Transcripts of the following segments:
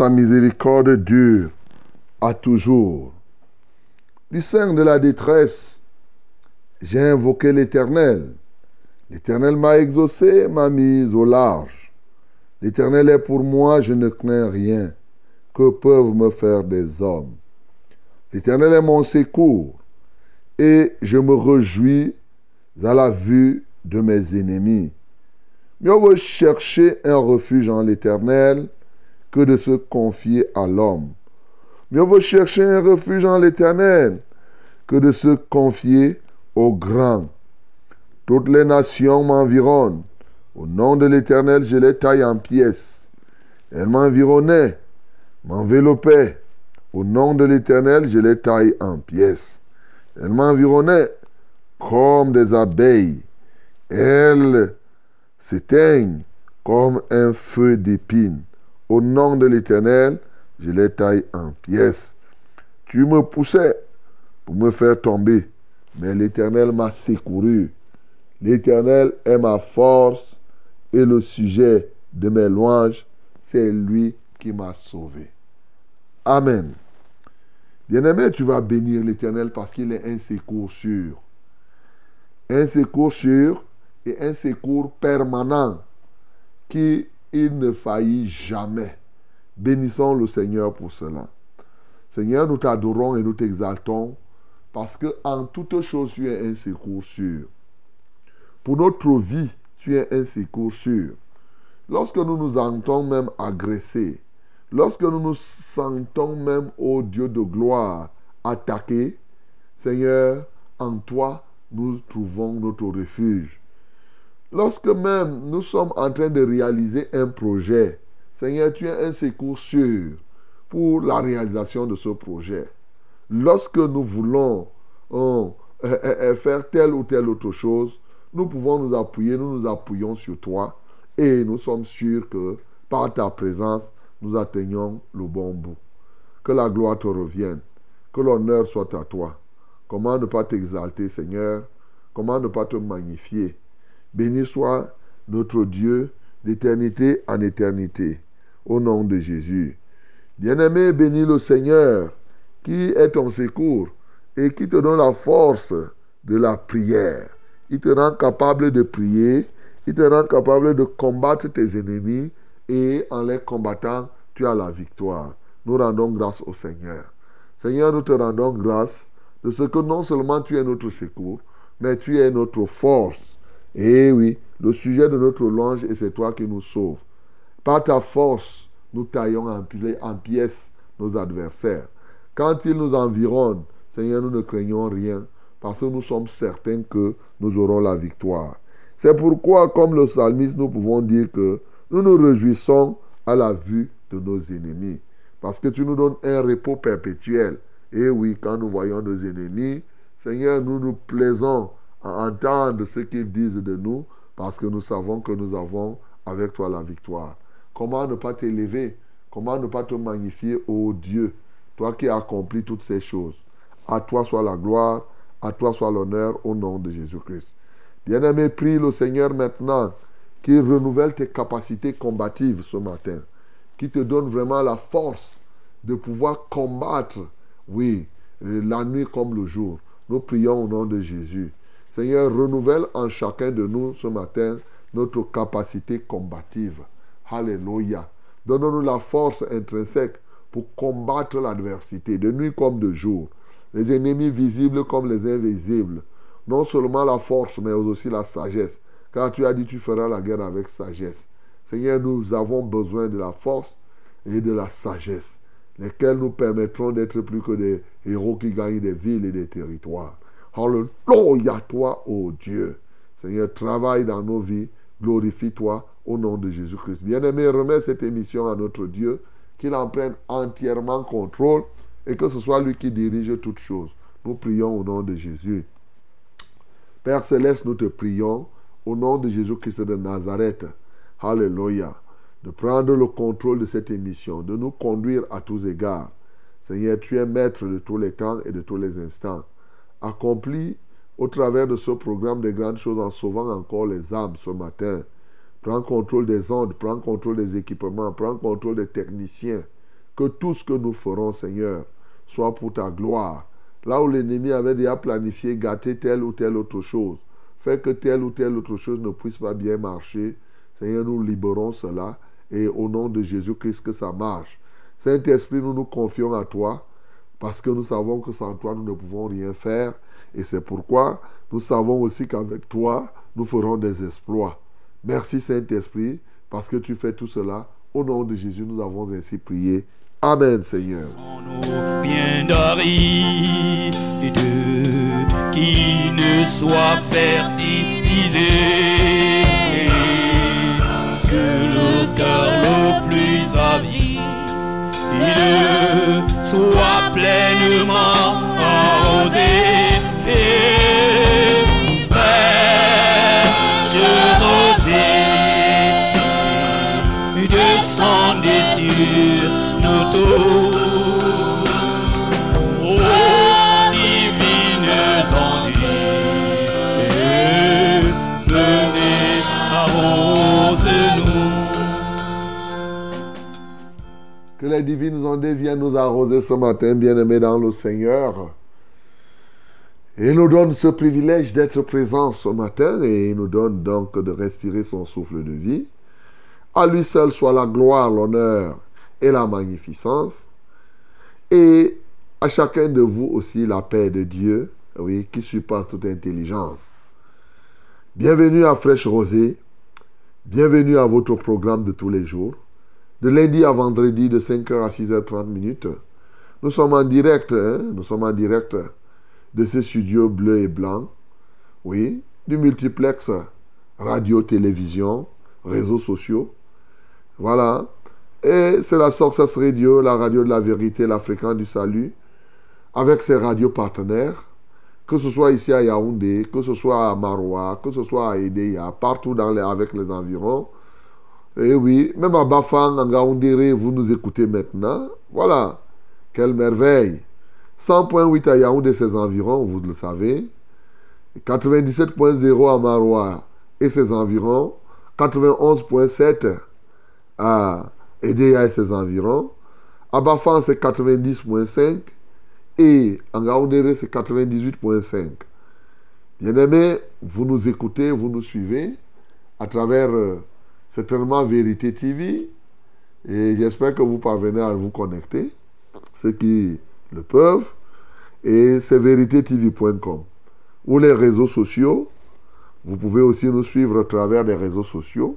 Sa miséricorde dure à toujours. Du sein de la détresse, j'ai invoqué l'Éternel. L'Éternel m'a exaucé, m'a mis au large. L'Éternel est pour moi, je ne crains rien. Que peuvent me faire des hommes? L'Éternel est mon secours, et je me réjouis à la vue de mes ennemis. Mieux vaut chercher un refuge en l'Éternel que de se confier à l'homme. Mieux vaut chercher un refuge en l'Éternel que de se confier au grand. Toutes les nations m'environnent. Au nom de l'Éternel, je les taille en pièces. Elles m'environnaient, m'enveloppaient. Au nom de l'Éternel, je les taille en pièces. Elles m'environnaient comme des abeilles. Elles s'éteignent comme un feu d'épine. Au nom de l'Éternel, je les taille en pièces. Tu me poussais pour me faire tomber, mais l'Éternel m'a secouru. L'Éternel est ma force et le sujet de mes louanges, c'est lui qui m'a sauvé. Amen. Bien-aimé, tu vas bénir l'Éternel parce qu'il est un secours sûr. Un secours sûr et un secours permanent qui il ne faillit jamais. Bénissons le Seigneur pour cela. Seigneur, nous t'adorons et nous t'exaltons parce que en toutes choses tu es un secours sûr. Pour notre vie, tu es un secours sûr. Lorsque nous nous sentons même agressés, lorsque nous nous sentons même, ô Dieu de gloire, attaqués, Seigneur, en toi, nous trouvons notre refuge. Lorsque même nous sommes en train de réaliser un projet, Seigneur, tu es un secours sûr pour la réalisation de ce projet. Lorsque nous voulons oh, euh, euh, euh, faire telle ou telle autre chose, nous pouvons nous appuyer, nous nous appuyons sur toi et nous sommes sûrs que par ta présence, nous atteignons le bon bout. Que la gloire te revienne, que l'honneur soit à toi. Comment ne pas t'exalter, Seigneur? Comment ne pas te magnifier? Béni soit notre Dieu d'éternité en éternité. Au nom de Jésus. Bien-aimé, bénis le Seigneur qui est ton secours et qui te donne la force de la prière. Il te rend capable de prier, il te rend capable de combattre tes ennemis et en les combattant, tu as la victoire. Nous rendons grâce au Seigneur. Seigneur, nous te rendons grâce de ce que non seulement tu es notre secours, mais tu es notre force. Et oui, le sujet de notre louange, et c'est toi qui nous sauves. Par ta force, nous taillons en, pièces nos adversaires. Quand ils nous environnent, Seigneur, nous ne craignons rien parce que nous sommes certains que nous aurons la victoire. C'est pourquoi, comme le psalmiste, nous pouvons dire que nous nous réjouissons à la vue de nos ennemis. Parce que tu nous donnes un repos perpétuel. Et oui, quand nous voyons nos ennemis, Seigneur, nous nous plaisons à entendre ce qu'ils disent de nous parce que nous savons que nous avons avec toi la victoire. Comment ne pas t'élever? Comment ne pas te magnifier, ô Dieu, toi qui as accompli toutes ces choses À toi soit la gloire, à toi soit l'honneur au nom de Jésus-Christ. Bien-aimé, prie le Seigneur maintenant qu'il renouvelle tes capacités combatives ce matin, qui te donne vraiment la force de pouvoir combattre, oui, euh, la nuit comme le jour. Nous prions au nom de Jésus. Seigneur, renouvelle en chacun de nous ce matin notre capacité combative. Alléluia. Donne-nous la force intrinsèque pour combattre l'adversité, de nuit comme de jour. Les ennemis visibles comme les invisibles. Non seulement la force, mais aussi la sagesse. Car tu as dit tu feras la guerre avec sagesse. Seigneur, nous avons besoin de la force et de la sagesse, lesquelles nous permettront d'être plus que des héros qui gagnent des villes et des territoires. Alléluia toi, ô Dieu. Seigneur, travaille dans nos vies, glorifie-toi au nom de Jésus-Christ. Bien-aimé, remets cette émission à notre Dieu, qu'il en prenne entièrement contrôle et que ce soit lui qui dirige toutes choses. Nous prions au nom de Jésus. Père céleste, nous te prions au nom de Jésus-Christ de Nazareth. Alléluia. De prendre le contrôle de cette émission, de nous conduire à tous égards. Seigneur, tu es maître de tous les temps et de tous les instants. Accomplis au travers de ce programme de grandes choses en sauvant encore les âmes ce matin. Prends contrôle des ondes, prends contrôle des équipements, prends contrôle des techniciens. Que tout ce que nous ferons, Seigneur, soit pour ta gloire. Là où l'ennemi avait déjà planifié gâter telle ou telle autre chose, fait que telle ou telle autre chose ne puisse pas bien marcher, Seigneur, nous libérons cela et au nom de Jésus-Christ que ça marche. Saint-Esprit, nous nous confions à toi parce que nous savons que sans toi, nous ne pouvons rien faire. Et c'est pourquoi nous savons aussi qu'avec toi, nous ferons des exploits. Merci Saint-Esprit, parce que tu fais tout cela. Au nom de Jésus, nous avons ainsi prié. Amen, Seigneur. qui ne soit fertilisé, que le cœur le plus avide soit pleinement Que les divines ondes viennent nous arroser ce matin, bien-aimés dans le Seigneur. Et nous donne ce privilège d'être présents ce matin et il nous donne donc de respirer son souffle de vie. À lui seul soit la gloire, l'honneur et la magnificence. Et à chacun de vous aussi la paix de Dieu, oui, qui surpasse toute intelligence. Bienvenue à Fraîche Rosée. Bienvenue à votre programme de tous les jours. De lundi à vendredi, de 5h à 6h30 minutes. Nous sommes en direct, hein, nous sommes en direct de ce studio bleu et blanc. Oui, du multiplex radio, télévision, réseaux sociaux. Voilà. Et c'est la Success Radio, la radio de la vérité, la fréquence du salut, avec ses radios partenaires, que ce soit ici à Yaoundé, que ce soit à Maroua, que ce soit à Edeya, partout dans les, avec les environs. Et oui, même à Bafang, en Gaoundéré, vous nous écoutez maintenant. Voilà, quelle merveille. 100.8 à Yaoundé, ses environs, vous le savez. 97.0 à Maroua et ses environs. 91.7 à Edea et ses environs. À Bafan, c'est 90.5. Et en Gaoundéré, c'est 98.5. Bien-aimés, vous nous écoutez, vous nous suivez à travers euh, certainement Vérité TV. Et j'espère que vous parvenez à vous connecter, ceux qui le peuvent. Et c'est véritétv.com. ou les réseaux sociaux. Vous pouvez aussi nous suivre à travers les réseaux sociaux.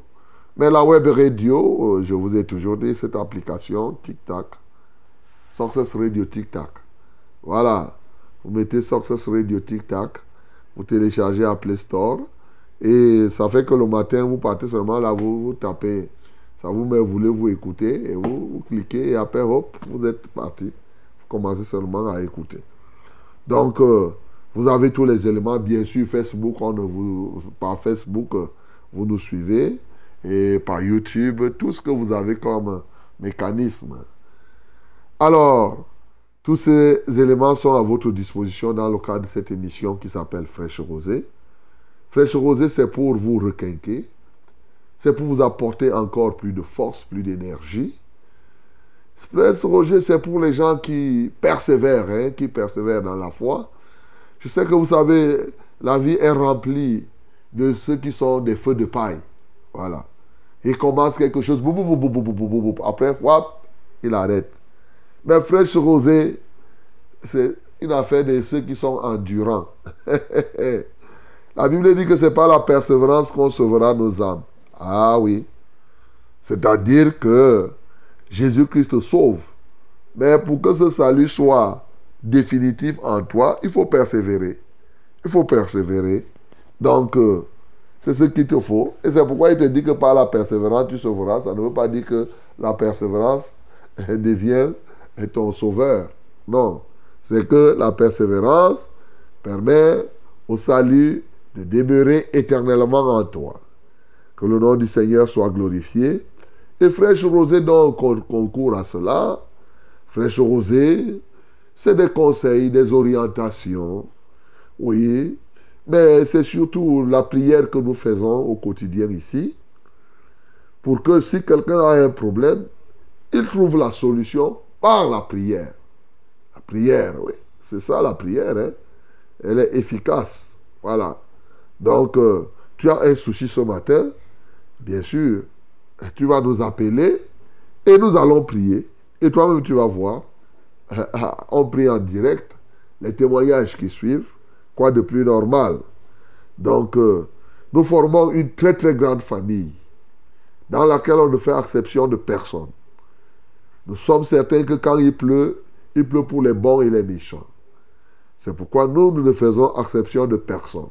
Mais la web radio, euh, je vous ai toujours dit, cette application TikTok, Success Radio TikTok. Voilà. Vous mettez Success Radio TikTok, vous téléchargez à Play Store. Et ça fait que le matin, vous partez seulement là, vous, tapez. Ça vous met, vous voulez vous écouter, et vous, vous cliquez, et après, hop, vous êtes parti. Vous commencez seulement à écouter. Donc, euh, vous avez tous les éléments. Bien sûr, Facebook, on ne vous, par Facebook, euh, vous nous suivez. Et par YouTube, tout ce que vous avez comme mécanisme. Alors, tous ces éléments sont à votre disposition dans le cadre de cette émission qui s'appelle Fraîche Rosée. Fraîche Rosée, c'est pour vous requinquer. C'est pour vous apporter encore plus de force, plus d'énergie. Fraîche Rosée, c'est pour les gens qui persévèrent, hein, qui persévèrent dans la foi. Je sais que vous savez, la vie est remplie de ceux qui sont des feux de paille. Voilà. Il commence quelque chose, après, il arrête. Mais fraîche rosée, c'est une affaire de ceux qui sont endurants. la Bible dit que ce n'est pas la persévérance qu'on sauvera nos âmes. Ah oui. C'est-à-dire que Jésus-Christ sauve. Mais pour que ce salut soit définitif en toi, il faut persévérer. Il faut persévérer. Donc, euh, c'est ce qu'il te faut. Et c'est pourquoi il te dit que par la persévérance, tu sauveras. Ça ne veut pas dire que la persévérance devient ton sauveur. Non. C'est que la persévérance permet au salut de demeurer éternellement en toi. Que le nom du Seigneur soit glorifié. Et Fraîche Rosée donc concourt à cela. Fraîche Rosée, c'est des conseils, des orientations. Oui, mais c'est surtout la prière que nous faisons au quotidien ici, pour que si quelqu'un a un problème, il trouve la solution par la prière. La prière, oui. C'est ça la prière. Hein? Elle est efficace. Voilà. Donc, euh, tu as un souci ce matin, bien sûr, tu vas nous appeler et nous allons prier. Et toi-même, tu vas voir, on prie en direct, les témoignages qui suivent, Quoi de plus normal? Donc, euh, nous formons une très très grande famille dans laquelle on ne fait exception de personne. Nous sommes certains que quand il pleut, il pleut pour les bons et les méchants. C'est pourquoi nous, nous ne faisons exception de personne.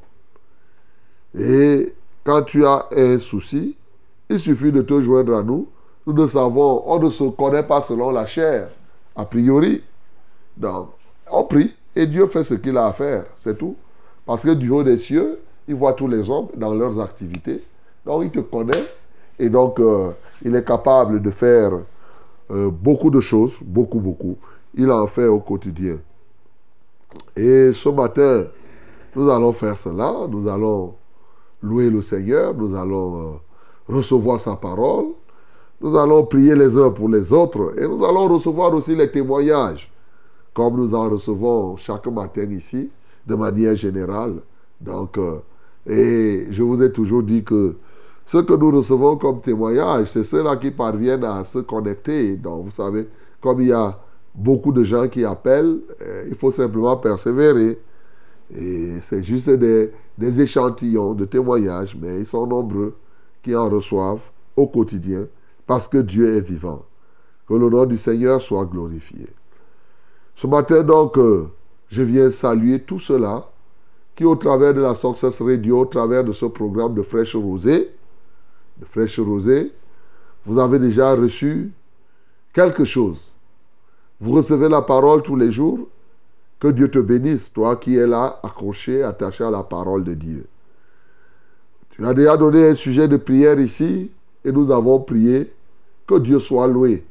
Et quand tu as un souci, il suffit de te joindre à nous. Nous ne savons, on ne se connaît pas selon la chair, a priori. Donc, on prie. Et Dieu fait ce qu'il a à faire, c'est tout. Parce que du haut des cieux, il voit tous les hommes dans leurs activités. Donc il te connaît et donc euh, il est capable de faire euh, beaucoup de choses, beaucoup, beaucoup. Il en fait au quotidien. Et ce matin, nous allons faire cela, nous allons louer le Seigneur, nous allons euh, recevoir sa parole, nous allons prier les uns pour les autres et nous allons recevoir aussi les témoignages comme nous en recevons chaque matin ici, de manière générale. Donc, euh, et je vous ai toujours dit que ce que nous recevons comme témoignage, c'est ceux-là qui parviennent à se connecter. Donc, vous savez, comme il y a beaucoup de gens qui appellent, euh, il faut simplement persévérer. Et c'est juste des, des échantillons de témoignages, mais ils sont nombreux qui en reçoivent au quotidien parce que Dieu est vivant. Que le nom du Seigneur soit glorifié. Ce matin, donc, euh, je viens saluer tout cela qui, au travers de la Success Radio, au travers de ce programme de Fraîche Rosée, de Fraîche Rosée, vous avez déjà reçu quelque chose. Vous recevez la parole tous les jours. Que Dieu te bénisse, toi qui es là, accroché, attaché à la parole de Dieu. Tu as déjà donné un sujet de prière ici et nous avons prié. Que Dieu soit loué,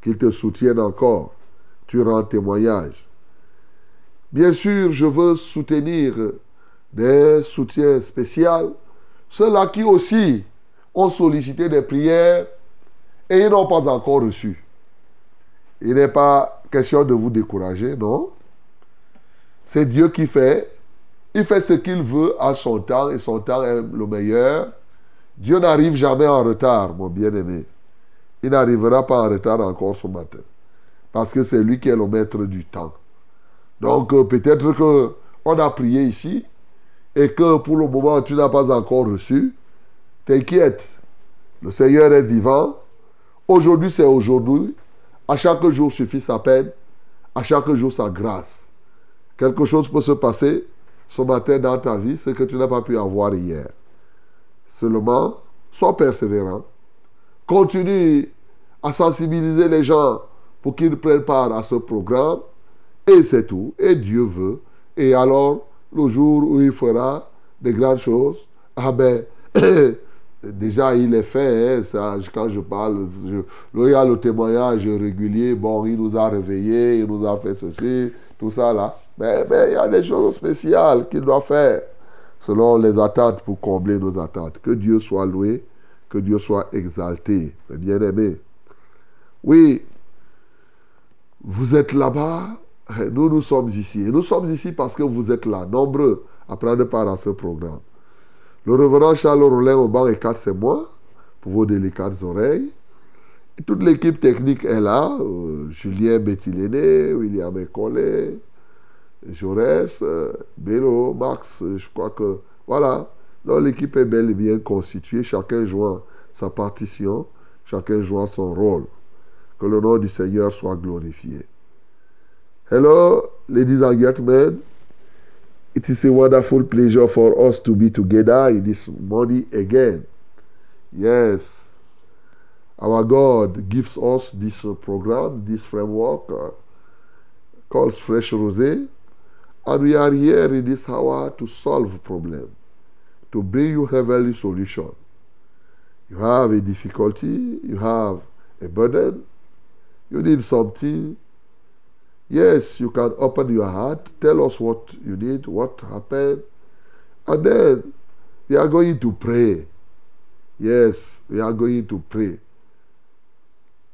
qu'il te soutienne encore tu rends témoignage. Bien sûr, je veux soutenir des soutiens spéciaux, ceux-là qui aussi ont sollicité des prières et ils n'ont pas encore reçu. Il n'est pas question de vous décourager, non? C'est Dieu qui fait. Il fait ce qu'il veut à son temps et son temps est le meilleur. Dieu n'arrive jamais en retard, mon bien-aimé. Il n'arrivera pas en retard encore ce matin. Parce que c'est lui qui est le maître du temps. Donc euh, peut-être que on a prié ici et que pour le moment tu n'as pas encore reçu, t'inquiète. Le Seigneur est vivant. Aujourd'hui, c'est aujourd'hui. À chaque jour suffit sa peine. À chaque jour sa grâce. Quelque chose peut se passer ce matin dans ta vie, ce que tu n'as pas pu avoir hier. Seulement, sois persévérant. Continue à sensibiliser les gens pour qu'ils prennent part à ce programme. Et c'est tout. Et Dieu veut. Et alors, le jour où il fera des grandes choses, ah ben, déjà il est fait. Hein, ça, quand je parle, il y a le témoignage régulier. Bon, il nous a réveillés, il nous a fait ceci, tout ça là. Mais, il y a des choses spéciales qu'il doit faire selon les attentes pour combler nos attentes. Que Dieu soit loué, que Dieu soit exalté, bien-aimés. Oui, vous êtes là-bas, nous, nous sommes ici. Et nous sommes ici parce que vous êtes là, nombreux, à prendre part à ce programme. Le reverend Charles Rollin au banc et 4, c'est moi, pour vos délicates oreilles. Toute l'équipe technique est là. Euh, Julien Bettiléné, William Ecollet, Jaurès, euh, Bélo, Max, je crois que... Voilà. L'équipe est bel et bien constituée, chacun jouant sa partition, chacun jouant son rôle. Que le nom du Seigneur soit glorifié. Hello, ladies and gentlemen. It is a wonderful pleasure for us to be together in this morning again. Yes, our God gives us this program, this framework uh, called Fresh Rosé, and we are here in this hour to solve problem, to bring you heavenly solution. You have a difficulty, you have a burden, you need something Yes, you can open your heart, tell us what you need, what happened, and then we are going to pray. Yes, we are going to pray.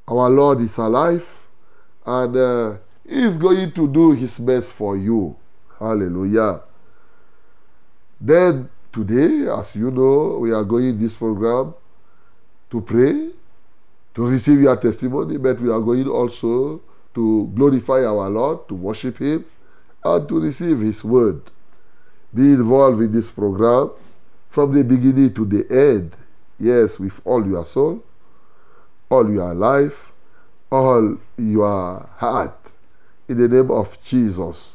Our Lord is alive, and uh, He is going to do His best for you. Hallelujah. Then today, as you know, we are going this program to pray, to receive your testimony, but we are going also to glorify our Lord, to worship Him, and to receive His word. Be involved in this program from the beginning to the end. Yes, with all your soul, all your life, all your heart. In the name of Jesus.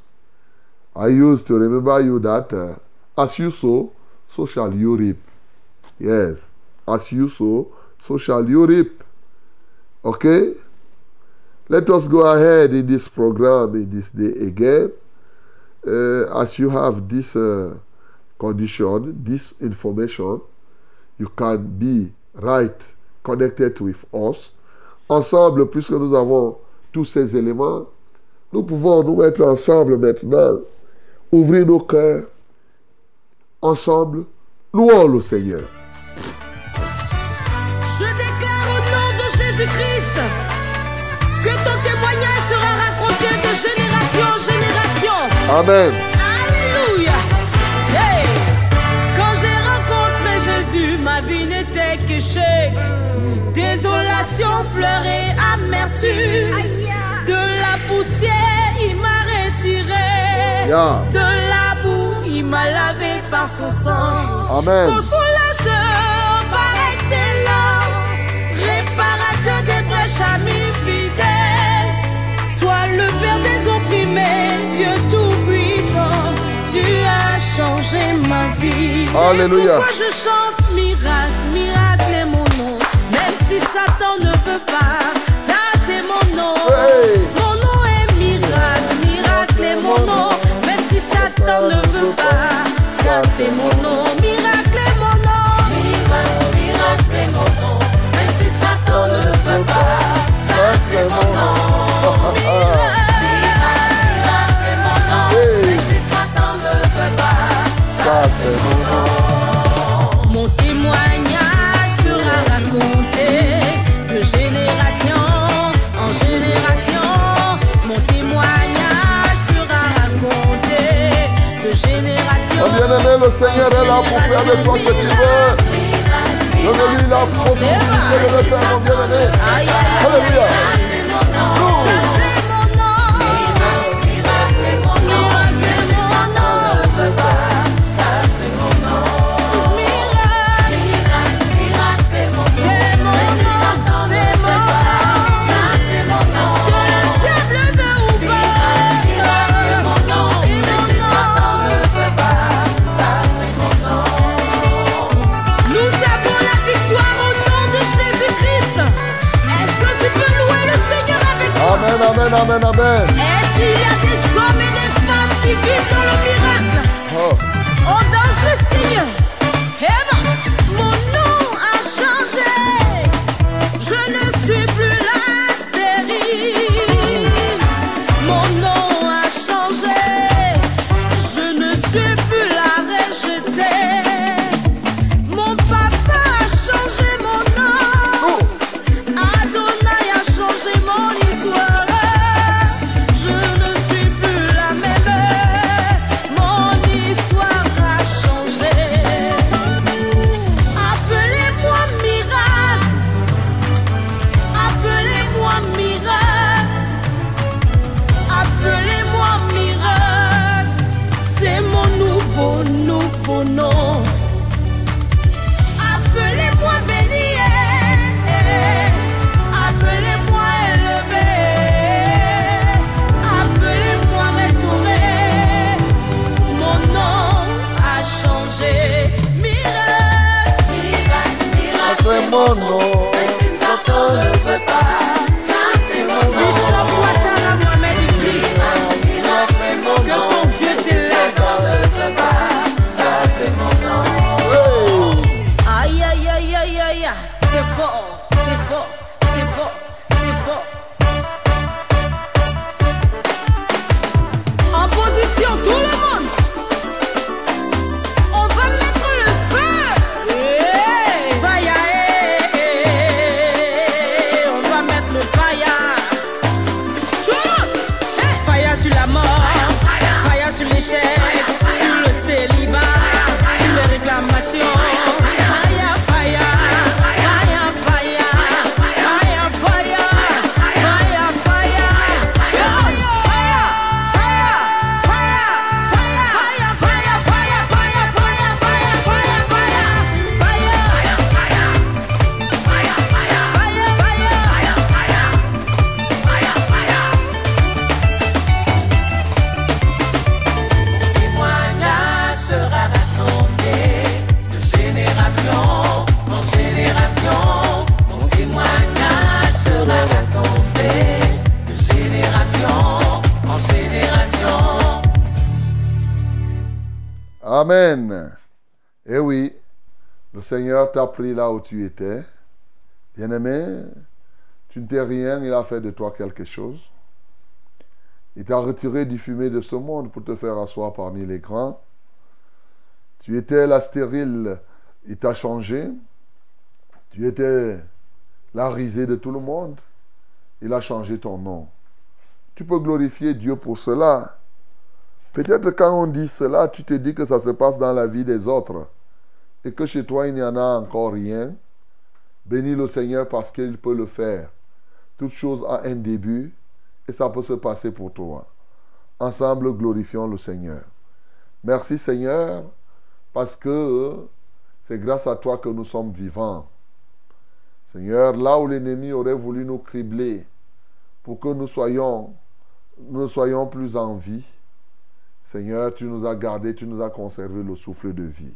I used to remember you that uh, as you sow, so shall you reap. Yes, as you sow, so shall you reap. Okay? Let us go ahead in this program in this day again. Uh, as you have this uh, condition, this information, you can be right connected with us. Ensemble, puisque nous avons tous ces éléments, nous pouvons nous mettre ensemble maintenant, ouvrir nos cœurs, ensemble, louons le Seigneur. Je déclare au nom de Jésus-Christ que ton témoignage sera raconté de génération en génération. Amen. Alléluia. Hey. Quand j'ai rencontré Jésus, ma vie n'était que. Désolation, pleurs et amertume. De la poussière, il m'a retiré. Yeah. De la boue, il m'a lavé par son sang. Amen. Consolateur par excellence, réparateur des brèches, ami fidèle. Toi, le Père des opprimés, Dieu tout-puissant, tu as changé ma vie. C'est Alléluia. pourquoi je chante miracle, miracle. Même si Satan ne veut pas, ça c'est mon nom. Hey. Mon nom est miracle, miracle est mon nom. Même si Satan ne veut pas, ça c'est mon nom. Miracle est mon nom. Miracle, miracle est mon nom. Même si Satan ne veut pas, ça c'est mon nom. Le Seigneur est là pour faire de toi ce que tu veux. Je veux lui la possibilité de le faire, mon bien-aimé. Alléluia. Amen. Eh oui, le Seigneur t'a pris là où tu étais. Bien-aimé, tu ne t'es rien, il a fait de toi quelque chose. Il t'a retiré du fumier de ce monde pour te faire asseoir parmi les grands. Tu étais la stérile, il t'a changé. Tu étais la risée de tout le monde. Il a changé ton nom. Tu peux glorifier Dieu pour cela. Peut-être quand on dit cela, tu te dis que ça se passe dans la vie des autres et que chez toi il n'y en a encore rien. Bénis le Seigneur parce qu'il peut le faire. Toute chose a un début et ça peut se passer pour toi. Ensemble, glorifions le Seigneur. Merci Seigneur parce que c'est grâce à toi que nous sommes vivants. Seigneur, là où l'ennemi aurait voulu nous cribler pour que nous soyons, nous ne soyons plus en vie, Seigneur, tu nous as gardés, tu nous as conservé le souffle de vie.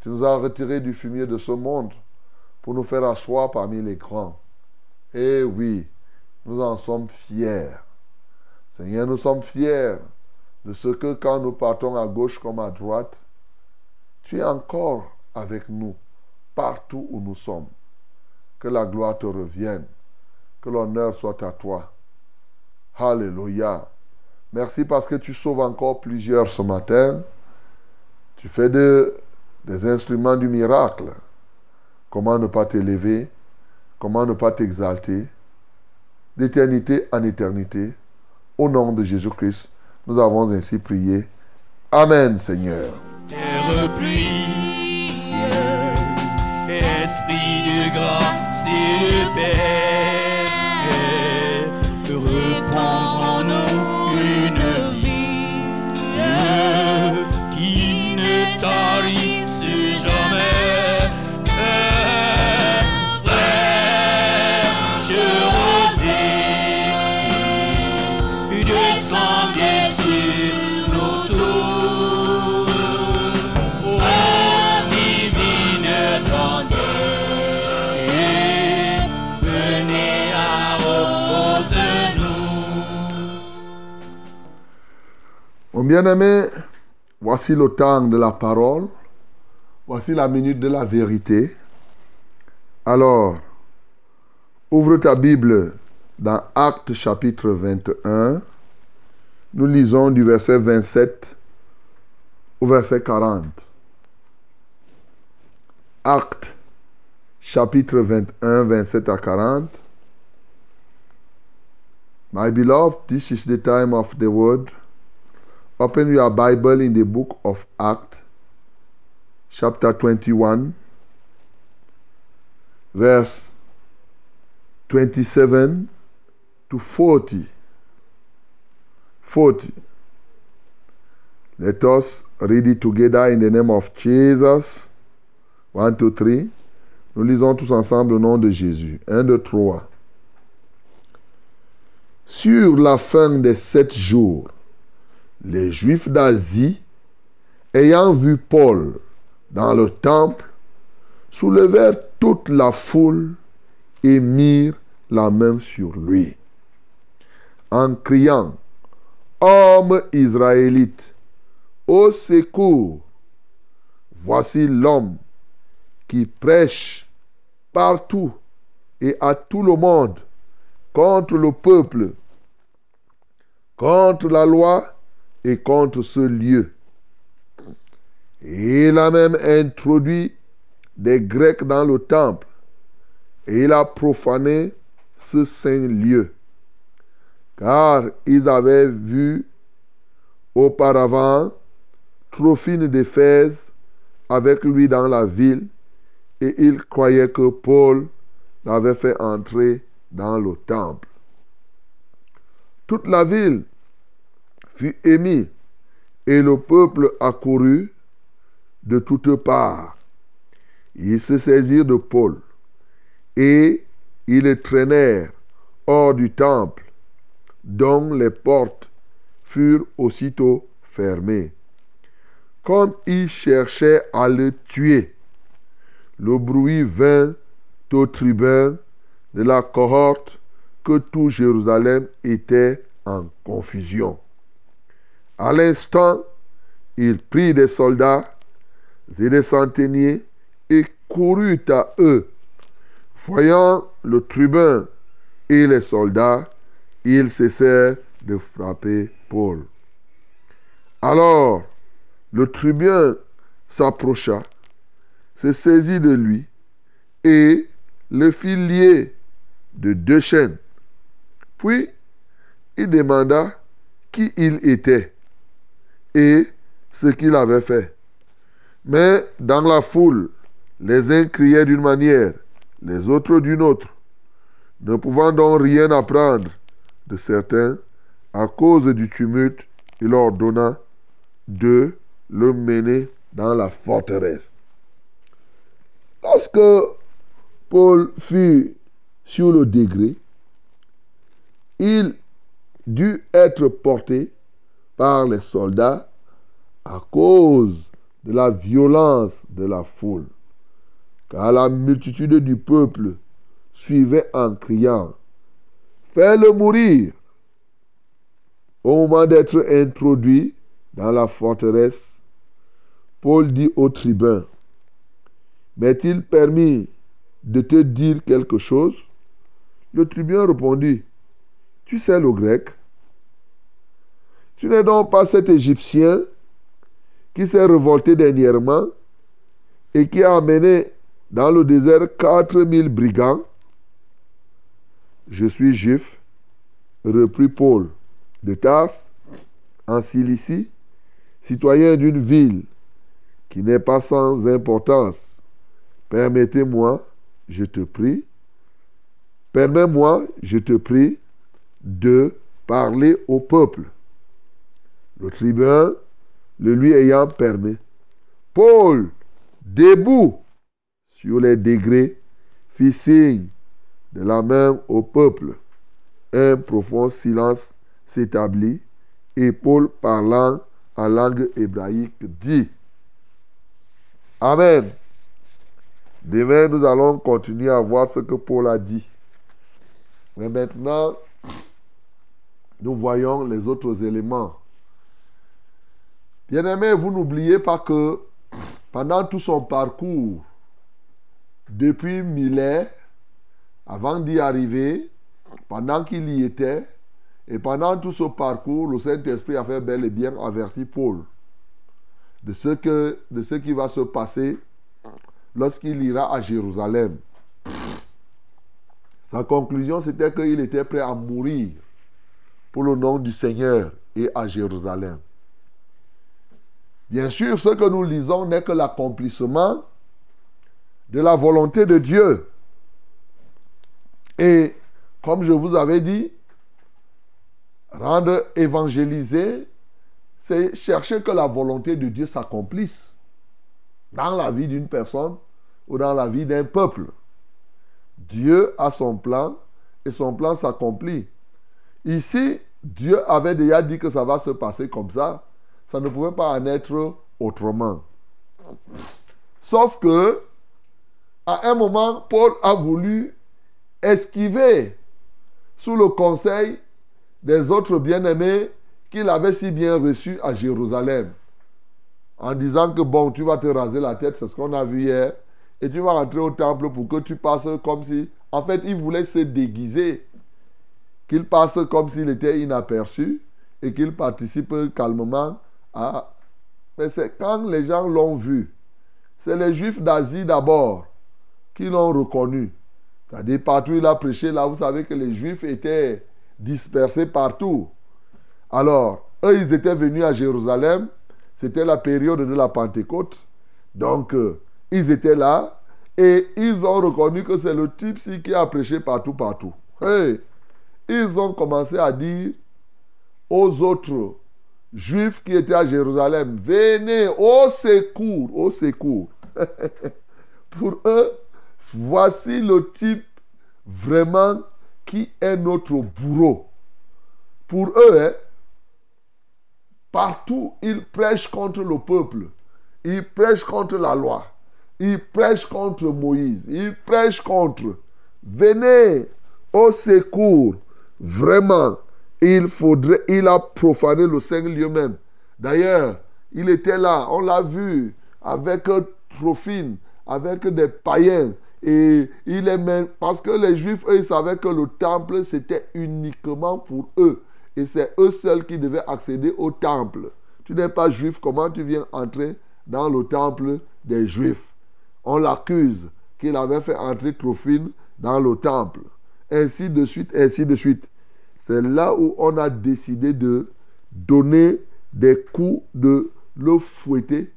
Tu nous as retirés du fumier de ce monde pour nous faire asseoir parmi les grands. Et oui, nous en sommes fiers. Seigneur, nous sommes fiers de ce que quand nous partons à gauche comme à droite, tu es encore avec nous partout où nous sommes. Que la gloire te revienne, que l'honneur soit à toi. Alléluia. Merci parce que tu sauves encore plusieurs ce matin. Tu fais de, des instruments du miracle. Comment ne pas t'élever? Comment ne pas t'exalter? D'éternité en éternité. Au nom de Jésus-Christ, nous avons ainsi prié. Amen, Seigneur. esprit de grâce et de Mon bien-aimé, voici le temps de la parole. Voici la minute de la vérité. Alors, ouvre ta Bible dans Actes chapitre 21. Nous lisons du verset 27 au verset 40. Actes chapitre 21, 27 à 40. My beloved, this is the time of the word. Open your Bible in the book of Acts, chapter 21, verse 27 to 40. 40. Let us read it together in the name of Jesus. 1, 2, 3. Nous lisons tous ensemble au nom de Jésus. 1, 2, 3. Sur la fin des sept jours, les Juifs d'Asie, ayant vu Paul dans le temple, soulevèrent toute la foule et mirent la main sur lui, en criant, Homme israélite, au secours, voici l'homme qui prêche partout et à tout le monde contre le peuple, contre la loi et contre ce lieu. Il a même introduit des Grecs dans le temple et il a profané ce saint lieu. Car ils avaient vu auparavant Trophine d'Éphèse avec lui dans la ville et ils croyaient que Paul l'avait fait entrer dans le temple. Toute la ville fut émise et le peuple accourut de toutes parts. Ils se saisirent de Paul et ils le traînèrent hors du temple, dont les portes furent aussitôt fermées. Comme ils cherchaient à le tuer, le bruit vint au tribun de la cohorte que tout Jérusalem était en confusion. À l'instant, il prit des soldats et des centeniers et courut à eux. Voyant le tribun et les soldats, ils cessèrent de frapper Paul. Alors, le tribun s'approcha, se saisit de lui et le fit lier de deux chaînes. Puis, il demanda qui il était et ce qu'il avait fait. Mais dans la foule, les uns criaient d'une manière, les autres d'une autre. Ne pouvant donc rien apprendre de certains, à cause du tumulte, il ordonna de le mener dans la forteresse. Lorsque Paul fut sur le degré, il dut être porté par les soldats à cause de la violence de la foule, car la multitude du peuple suivait en criant, Fais-le mourir. Au moment d'être introduit dans la forteresse, Paul dit au tribun, M'est-il permis de te dire quelque chose? Le tribun répondit, Tu sais le grec Tu n'es donc pas cet Égyptien qui s'est révolté dernièrement et qui a amené dans le désert 4000 brigands? Je suis juif, reprit Paul de Tarse, en Cilicie, citoyen d'une ville qui n'est pas sans importance. Permettez-moi, je te prie, permets-moi, je te prie, de parler au peuple. Le tribun, le lui ayant permis, Paul, debout sur les degrés, fit signe de la main au peuple. Un profond silence s'établit et Paul, parlant en langue hébraïque, dit Amen. Demain, nous allons continuer à voir ce que Paul a dit. Mais maintenant, nous voyons les autres éléments Bien-aimé, vous n'oubliez pas que pendant tout son parcours, depuis millénaires, avant d'y arriver, pendant qu'il y était, et pendant tout ce parcours, le Saint-Esprit a fait bel et bien averti Paul de ce, que, de ce qui va se passer lorsqu'il ira à Jérusalem. Sa conclusion, c'était qu'il était prêt à mourir pour le nom du Seigneur et à Jérusalem. Bien sûr, ce que nous lisons n'est que l'accomplissement de la volonté de Dieu. Et comme je vous avais dit, rendre évangéliser, c'est chercher que la volonté de Dieu s'accomplisse dans la vie d'une personne ou dans la vie d'un peuple. Dieu a son plan et son plan s'accomplit. Ici, Dieu avait déjà dit que ça va se passer comme ça. Ça ne pouvait pas en être autrement. Sauf que, à un moment, Paul a voulu esquiver sous le conseil des autres bien-aimés qu'il avait si bien reçus à Jérusalem. En disant que bon, tu vas te raser la tête, c'est ce qu'on a vu hier, et tu vas rentrer au temple pour que tu passes comme si... En fait, il voulait se déguiser, qu'il passe comme s'il était inaperçu et qu'il participe calmement à... Mais c'est quand les gens l'ont vu, c'est les Juifs d'Asie d'abord qui l'ont reconnu. C'est-à-dire partout il a prêché, là vous savez que les Juifs étaient dispersés partout. Alors, eux, ils étaient venus à Jérusalem. C'était la période de la Pentecôte. Donc, euh, ils étaient là et ils ont reconnu que c'est le type-ci qui a prêché partout, partout. Ils ont commencé à dire aux autres juifs qui étaient à Jérusalem, venez au secours, au secours. Pour eux, voici le type vraiment qui est notre bourreau. Pour eux, hein, partout, ils prêchent contre le peuple. Ils prêchent contre la loi. Ils prêchent contre Moïse. Ils prêchent contre. Venez au secours. Vraiment, il a profané le Saint-Lieu même. D'ailleurs, il était là. On l'a vu avec Trophine, avec des païens. Et il est même. Parce que les Juifs, eux, ils savaient que le temple, c'était uniquement pour eux. Et c'est eux seuls qui devaient accéder au temple. Tu n'es pas juif, comment tu viens entrer dans le temple des Juifs? On l'accuse qu'il avait fait entrer Trophine dans le temple. Ainsi de suite, ainsi de suite. C'est là où on a décidé de donner des coups, de le fouetter,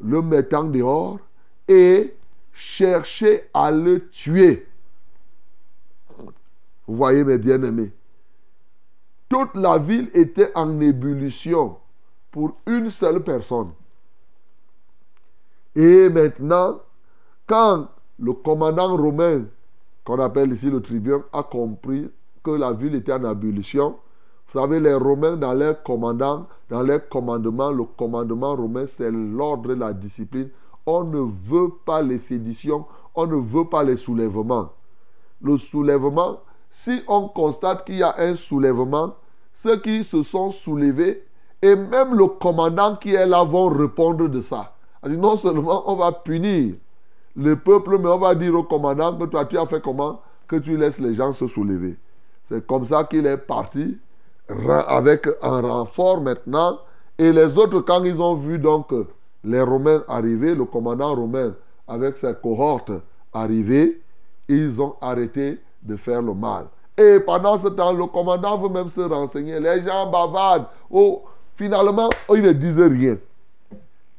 le mettant dehors et chercher à le tuer. Vous voyez mes bien-aimés. Toute la ville était en ébullition pour une seule personne. Et maintenant, quand le commandant romain, qu'on appelle ici le tribun, a compris que la ville était en ébullition, vous savez, les Romains, dans leur commandant, dans leur commandement, le commandement romain, c'est l'ordre et la discipline. On ne veut pas les séditions, on ne veut pas les soulèvements. Le soulèvement, si on constate qu'il y a un soulèvement, ceux qui se sont soulevés et même le commandant qui est là vont répondre de ça. non seulement on va punir le peuple, mais on va dire au commandant que toi tu as fait comment? Que tu laisses les gens se soulever. C'est comme ça qu'il est parti avec un renfort maintenant. Et les autres, quand ils ont vu donc les Romains arriver, le commandant romain avec sa cohorte arriver, ils ont arrêté de faire le mal. Et pendant ce temps, le commandant veut même se renseigner. Les gens bavardent. Oh, finalement, oh, il ne disait rien.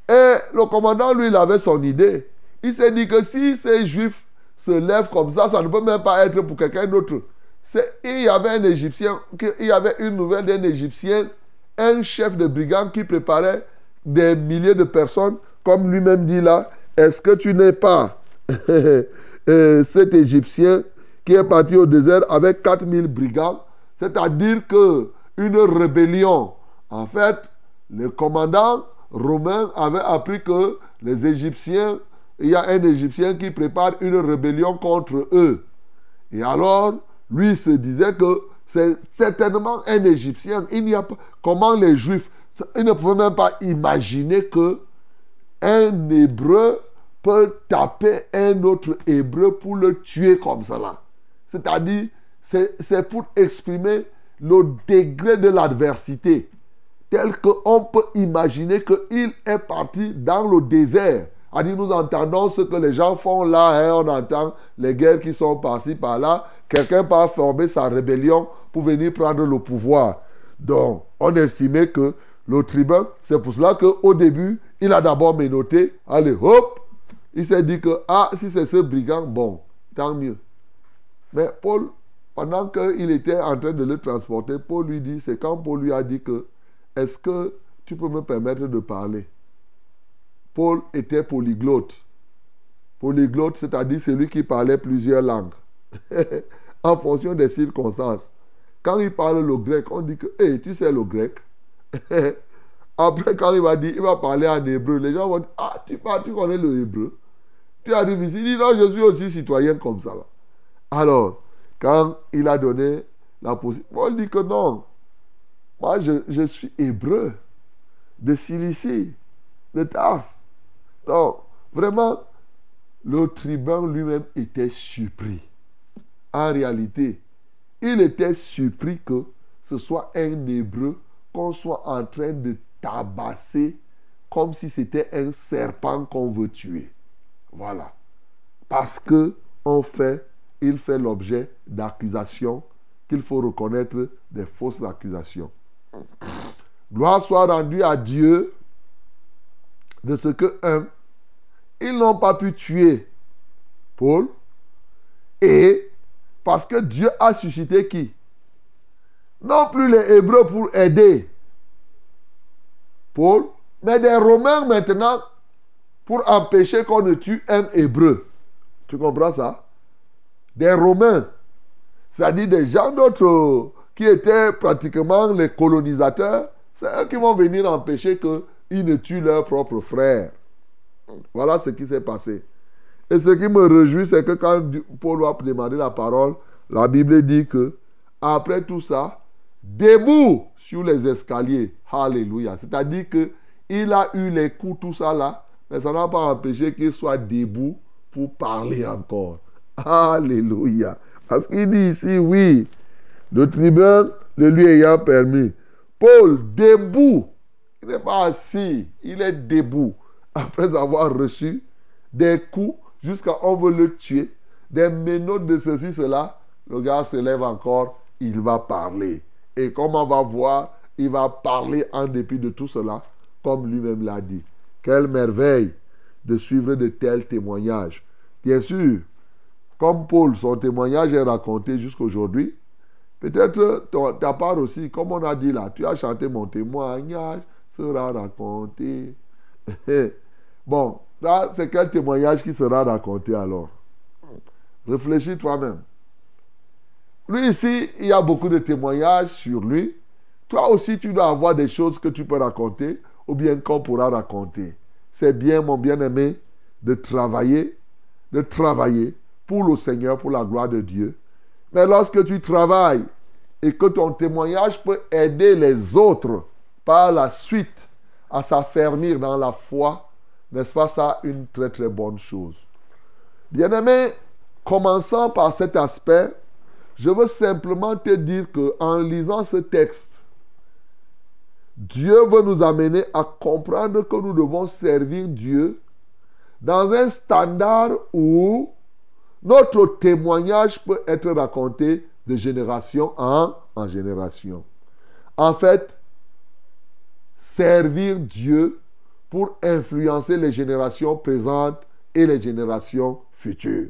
Et le commandant, lui, il avait son idée. Il s'est dit que si ces juifs se lèvent comme ça, ça ne peut même pas être pour quelqu'un d'autre. Il y avait un Égyptien, une nouvelle d'un Égyptien, un chef de brigade qui préparait des milliers de personnes, comme lui-même dit là. Est-ce que tu n'es pas euh, cet Égyptien qui est parti au désert avec 4000 brigands, c'est-à-dire que une rébellion. En fait, le commandant romain avait appris que les Égyptiens, il y a un Égyptien qui prépare une rébellion contre eux. Et alors, lui se disait que c'est certainement un Égyptien. Il n'y a pas comment les Juifs Ils ne pouvaient même pas imaginer que un hébreu peut taper un autre hébreu pour le tuer comme cela. C'est-à-dire, c'est pour exprimer le degré de l'adversité, tel qu'on peut imaginer qu'il est parti dans le désert. A dit, nous entendons ce que les gens font là, hein, on entend les guerres qui sont passées par là. Quelqu'un peut former sa rébellion pour venir prendre le pouvoir. Donc, on estimait que le tribun, c'est pour cela qu'au début, il a d'abord menotté. Allez, hop, il s'est dit que, ah, si c'est ce brigand, bon, tant mieux. Mais Paul, pendant qu'il était en train de le transporter, Paul lui dit, c'est quand Paul lui a dit que, est-ce que tu peux me permettre de parler? Paul était polyglotte. Polyglotte, c'est-à-dire celui qui parlait plusieurs langues, en fonction des circonstances. Quand il parle le grec, on dit que, hé, tu sais le grec Après, quand il va dire, il va parler en hébreu, les gens vont dire, ah, tu, parles, tu connais le hébreu Tu arrives ici, il dit, non, je suis aussi citoyen comme ça. Alors, quand il a donné la possibilité, Paul dit que non, moi je, je suis hébreu de Cilicie, de Tars. Donc, vraiment, le tribun lui-même était surpris. En réalité, il était surpris que ce soit un hébreu qu'on soit en train de tabasser comme si c'était un serpent qu'on veut tuer. Voilà. Parce que, en fait, il fait l'objet d'accusations qu'il faut reconnaître des fausses accusations. Gloire soit rendue à Dieu de ce que, un, ils n'ont pas pu tuer Paul, et parce que Dieu a suscité qui? Non plus les Hébreux pour aider Paul, mais des Romains maintenant pour empêcher qu'on ne tue un Hébreu. Tu comprends ça? Des Romains, c'est-à-dire des gens d'autres qui étaient pratiquement les colonisateurs, c'est eux qui vont venir empêcher qu'ils ne tuent leurs propres frères. Voilà ce qui s'est passé. Et ce qui me réjouit, c'est que quand Paul a demandé la parole, la Bible dit que après tout ça, debout sur les escaliers, alléluia. C'est-à-dire qu'il a eu les coups, tout ça là, mais ça n'a pas empêché qu'il soit debout pour parler encore. Alléluia. Parce qu'il dit ici, oui, le tribun le lui ayant permis. Paul, debout, il n'est pas assis, il est debout. Après avoir reçu des coups jusqu'à on veut le tuer, des menottes de ceci, cela, le gars se lève encore, il va parler. Et comme on va voir, il va parler en dépit de tout cela, comme lui-même l'a dit. Quelle merveille de suivre de tels témoignages. Bien sûr, comme Paul, son témoignage est raconté jusqu'aujourd'hui, peut-être ta part aussi, comme on a dit là, tu as chanté mon témoignage, sera raconté. bon, là, c'est quel témoignage qui sera raconté alors? Réfléchis toi-même. Lui ici, il y a beaucoup de témoignages sur lui. Toi aussi, tu dois avoir des choses que tu peux raconter ou bien qu'on pourra raconter. C'est bien, mon bien-aimé, de travailler, de travailler pour le Seigneur, pour la gloire de Dieu. Mais lorsque tu travailles et que ton témoignage peut aider les autres par la suite à s'affermir dans la foi, n'est-ce pas ça une très très bonne chose? Bien-aimé, commençons par cet aspect je veux simplement te dire que en lisant ce texte, Dieu veut nous amener à comprendre que nous devons servir Dieu dans un standard où notre témoignage peut être raconté de génération en, en génération. En fait, servir Dieu pour influencer les générations présentes et les générations futures.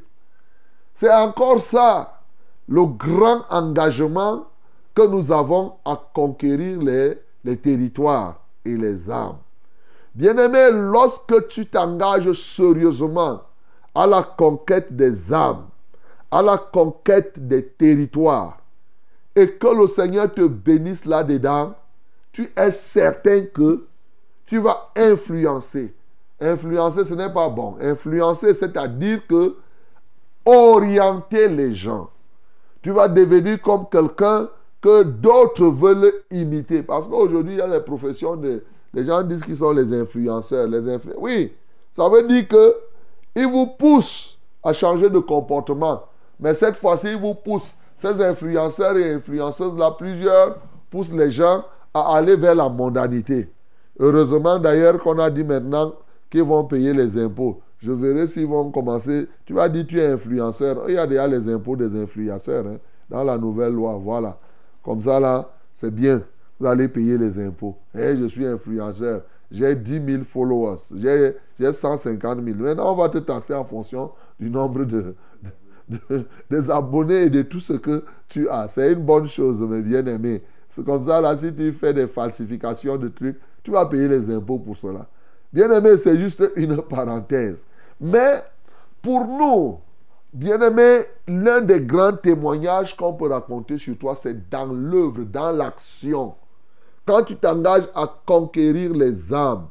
C'est encore ça le grand engagement que nous avons à conquérir les, territoires et les âmes. Bien-aimé, lorsque tu t'engages sérieusement à la conquête des âmes, à la conquête des territoires, et que le Seigneur te bénisse là-dedans, tu es certain que tu vas influencer. Influencer, ce n'est pas bon. Influencer, c'est-à-dire que orienter les gens tu vas devenir comme quelqu'un que d'autres veulent imiter. Parce qu'aujourd'hui, il y a les professions de... Les gens disent qu'ils sont les influenceurs. Les Oui, ça veut dire que ils vous poussent à changer de comportement. Mais cette fois-ci, ils vous poussent. Ces influenceurs et influenceuses-là, plusieurs poussent les gens à aller vers la mondanité. Heureusement d'ailleurs qu'on a dit maintenant qu'ils vont payer les impôts. Je verrai s'ils vont commencer. Tu vas dire tu es influenceur. Il y a déjà les impôts des influenceurs hein, dans la nouvelle loi. Voilà. Comme ça là, c'est bien. Vous allez payer les impôts. Et je suis influenceur. J'ai 10 000 followers. J'ai j'ai 150 000. Maintenant, on va te taxer en fonction du nombre de- de- des abonnés et de tout ce que tu as. C'est une bonne chose, mes bien-aimés. C'est comme ça, là, si tu fais des falsifications de trucs, tu vas payer les impôts pour cela. Bien-aimé, c'est juste une parenthèse. Mais pour nous, bien-aimé, l'un des grands témoignages qu'on peut raconter sur toi, c'est dans l'œuvre, dans l'action. Quand tu t'engages à conquérir les âmes,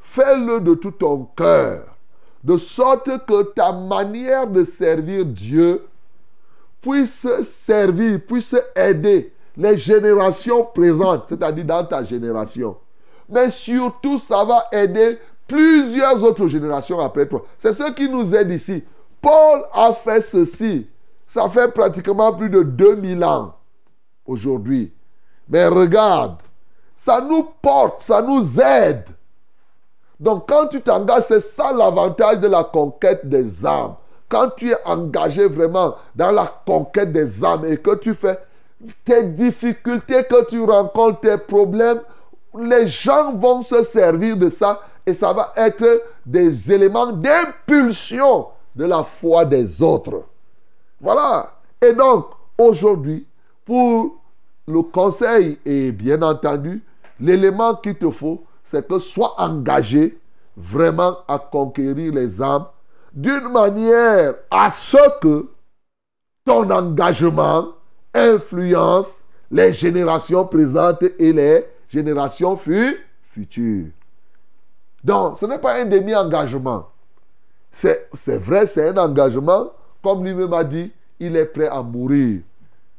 fais-le de tout ton cœur, de sorte que ta manière de servir Dieu puisse servir, puisse aider les générations présentes, c'est-à-dire dans ta génération. Mais surtout, ça va aider plusieurs autres générations après toi. C'est ce qui nous aide ici. Paul a fait ceci. Ça fait pratiquement plus de 2000 ans aujourd'hui. Mais regarde, ça nous porte, ça nous aide. Donc quand tu t'engages, c'est ça l'avantage de la conquête des âmes. Quand tu es engagé vraiment dans la conquête des âmes et que tu fais tes difficultés que tu rencontres, tes problèmes, les gens vont se servir de ça et ça va être des éléments d'impulsion de la foi des autres. Voilà. Et donc, aujourd'hui, pour le conseil et bien entendu, l'élément qu'il te faut, c'est que sois engagé vraiment à conquérir les âmes d'une manière à ce que ton engagement influence les générations présentes et les générations fu- futures. Donc, ce n'est pas un demi-engagement. C'est vrai, c'est un engagement. Comme lui-même a dit, il est prêt à mourir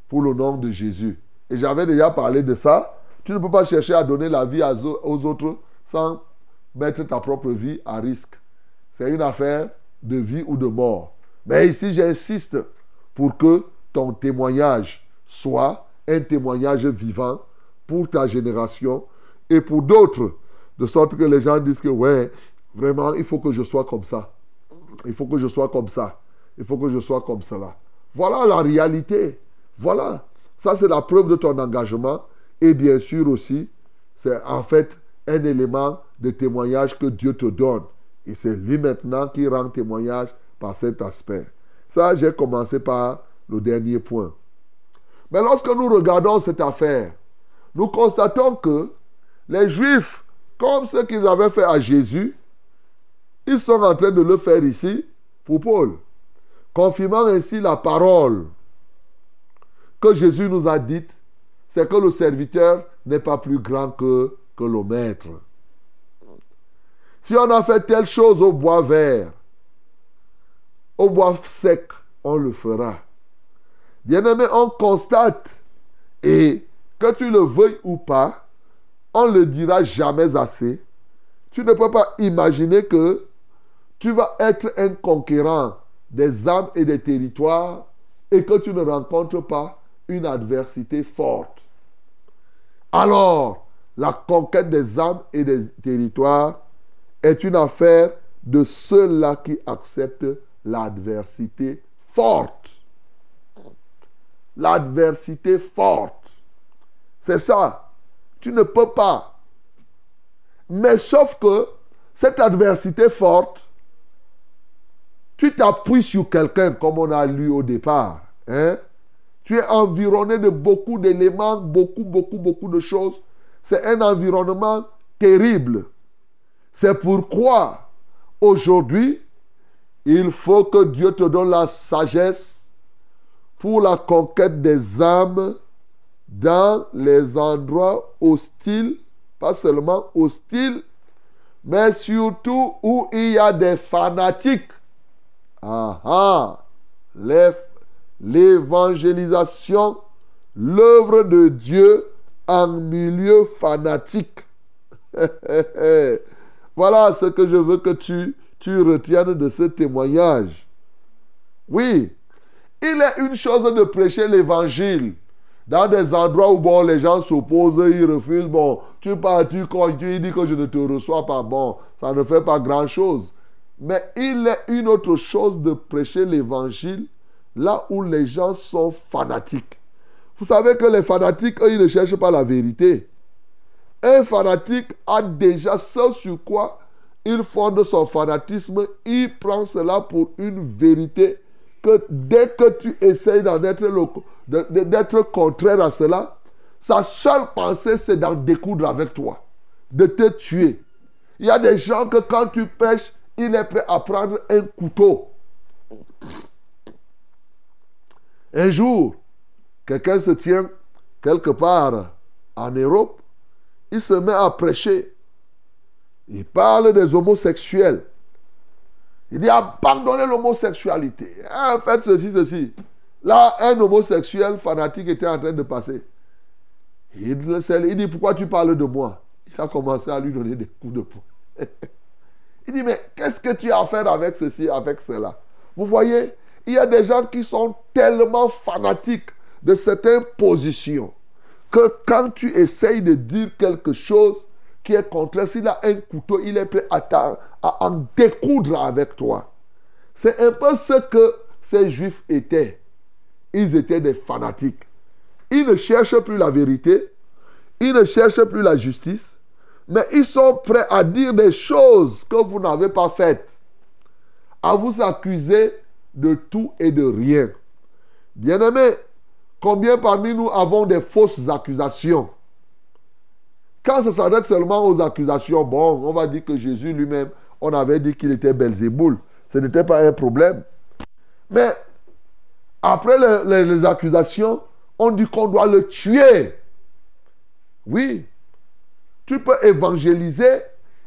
pour le nom de Jésus. Et j'avais déjà parlé de ça. Tu ne peux pas chercher à donner la vie aux autres sans mettre ta propre vie à risque. C'est une affaire de vie ou de mort. Mais ici, j'insiste pour que ton témoignage soit un témoignage vivant pour ta génération et pour d'autres. De sorte que les gens disent que, ouais, vraiment, il faut que je sois comme ça. Il faut que je sois comme ça. Il faut que je sois comme cela. Voilà la réalité. Voilà. Ça, c'est la preuve de ton engagement. Et bien sûr aussi, c'est en fait un élément de témoignage que Dieu te donne. Et c'est lui maintenant qui rend témoignage par cet aspect. Ça, j'ai commencé par le dernier point. Mais lorsque nous regardons cette affaire, nous constatons que les Juifs, comme ce qu'ils avaient fait à Jésus, ils sont en train de le faire ici pour Paul, confirmant ainsi la parole que Jésus nous a dite, c'est que le serviteur n'est pas plus grand que, le maître. Si on a fait telle chose au bois vert, au bois sec, on le fera. Bien-aimé, on constate, et que tu le veuilles ou pas, on ne le dira jamais assez. Tu ne peux pas imaginer que tu vas être un conquérant des âmes et des territoires et que tu ne rencontres pas une adversité forte. Alors, la conquête des âmes et des territoires est une affaire de ceux-là qui acceptent l'adversité forte. L'adversité forte. C'est ça. Tu ne peux pas. Mais sauf que cette adversité forte, tu t'appuies sur quelqu'un comme on a lu au départ. Hein? Tu es environné de beaucoup d'éléments, beaucoup, beaucoup, beaucoup de choses. C'est un environnement terrible. C'est pourquoi aujourd'hui, il faut que Dieu te donne la sagesse pour la conquête des âmes dans les endroits hostiles, pas seulement hostiles, mais surtout où il y a des fanatiques. Ah ah, l'évangélisation l'œuvre de Dieu en milieu fanatique. voilà ce que je veux que tu, tu retiennes de ce témoignage. Oui, il est une chose de prêcher l'évangile dans des endroits où bon, les gens s'opposent, ils refusent. Bon, tu pars, tu continues, il dit que je ne te reçois pas. Bon, ça ne fait pas grand-chose. Mais il est une autre chose de prêcher l'évangile là où les gens sont fanatiques. Vous savez que les fanatiques, ils ne cherchent pas la vérité. Un fanatique a déjà ce sur quoi il fonde son fanatisme. Il prend cela pour une vérité que dès que tu essayes d'en être, d'être contraire à cela, sa seule pensée, c'est d'en découdre avec toi, de te tuer. Il y a des gens que quand tu pêches, il est prêt à prendre un couteau. Un jour, quelqu'un se tient quelque part en Europe, il se met à prêcher. Il parle des homosexuels. Il dit abandonnez l'homosexualité. Hein, faites ceci, ceci. Là, un homosexuel fanatique était en train de passer. Il, dit pourquoi tu parles de moi? Il a commencé à lui donner des coups de poing. il dit mais qu'est-ce que tu as à faire avec ceci, avec cela? Vous voyez, il y a des gens qui sont tellement fanatiques de certaines positions que quand tu essayes de dire quelque chose, qui est contraire, s'il a un couteau, il est prêt à, en découdre avec toi. C'est un peu ce que ces juifs étaient. Ils étaient des fanatiques. Ils ne cherchent plus la vérité, ils ne cherchent plus la justice, mais ils sont prêts à dire des choses que vous n'avez pas faites, à vous accuser de tout et de rien. Bien-aimés, combien parmi nous avons des fausses accusations? Quand ça s'arrête seulement aux accusations, bon, on va dire que Jésus lui-même, on avait dit qu'il était Belzéboul. Ce n'était pas un problème. Mais après les, accusations, on dit qu'on doit le tuer. Oui. Tu peux évangéliser.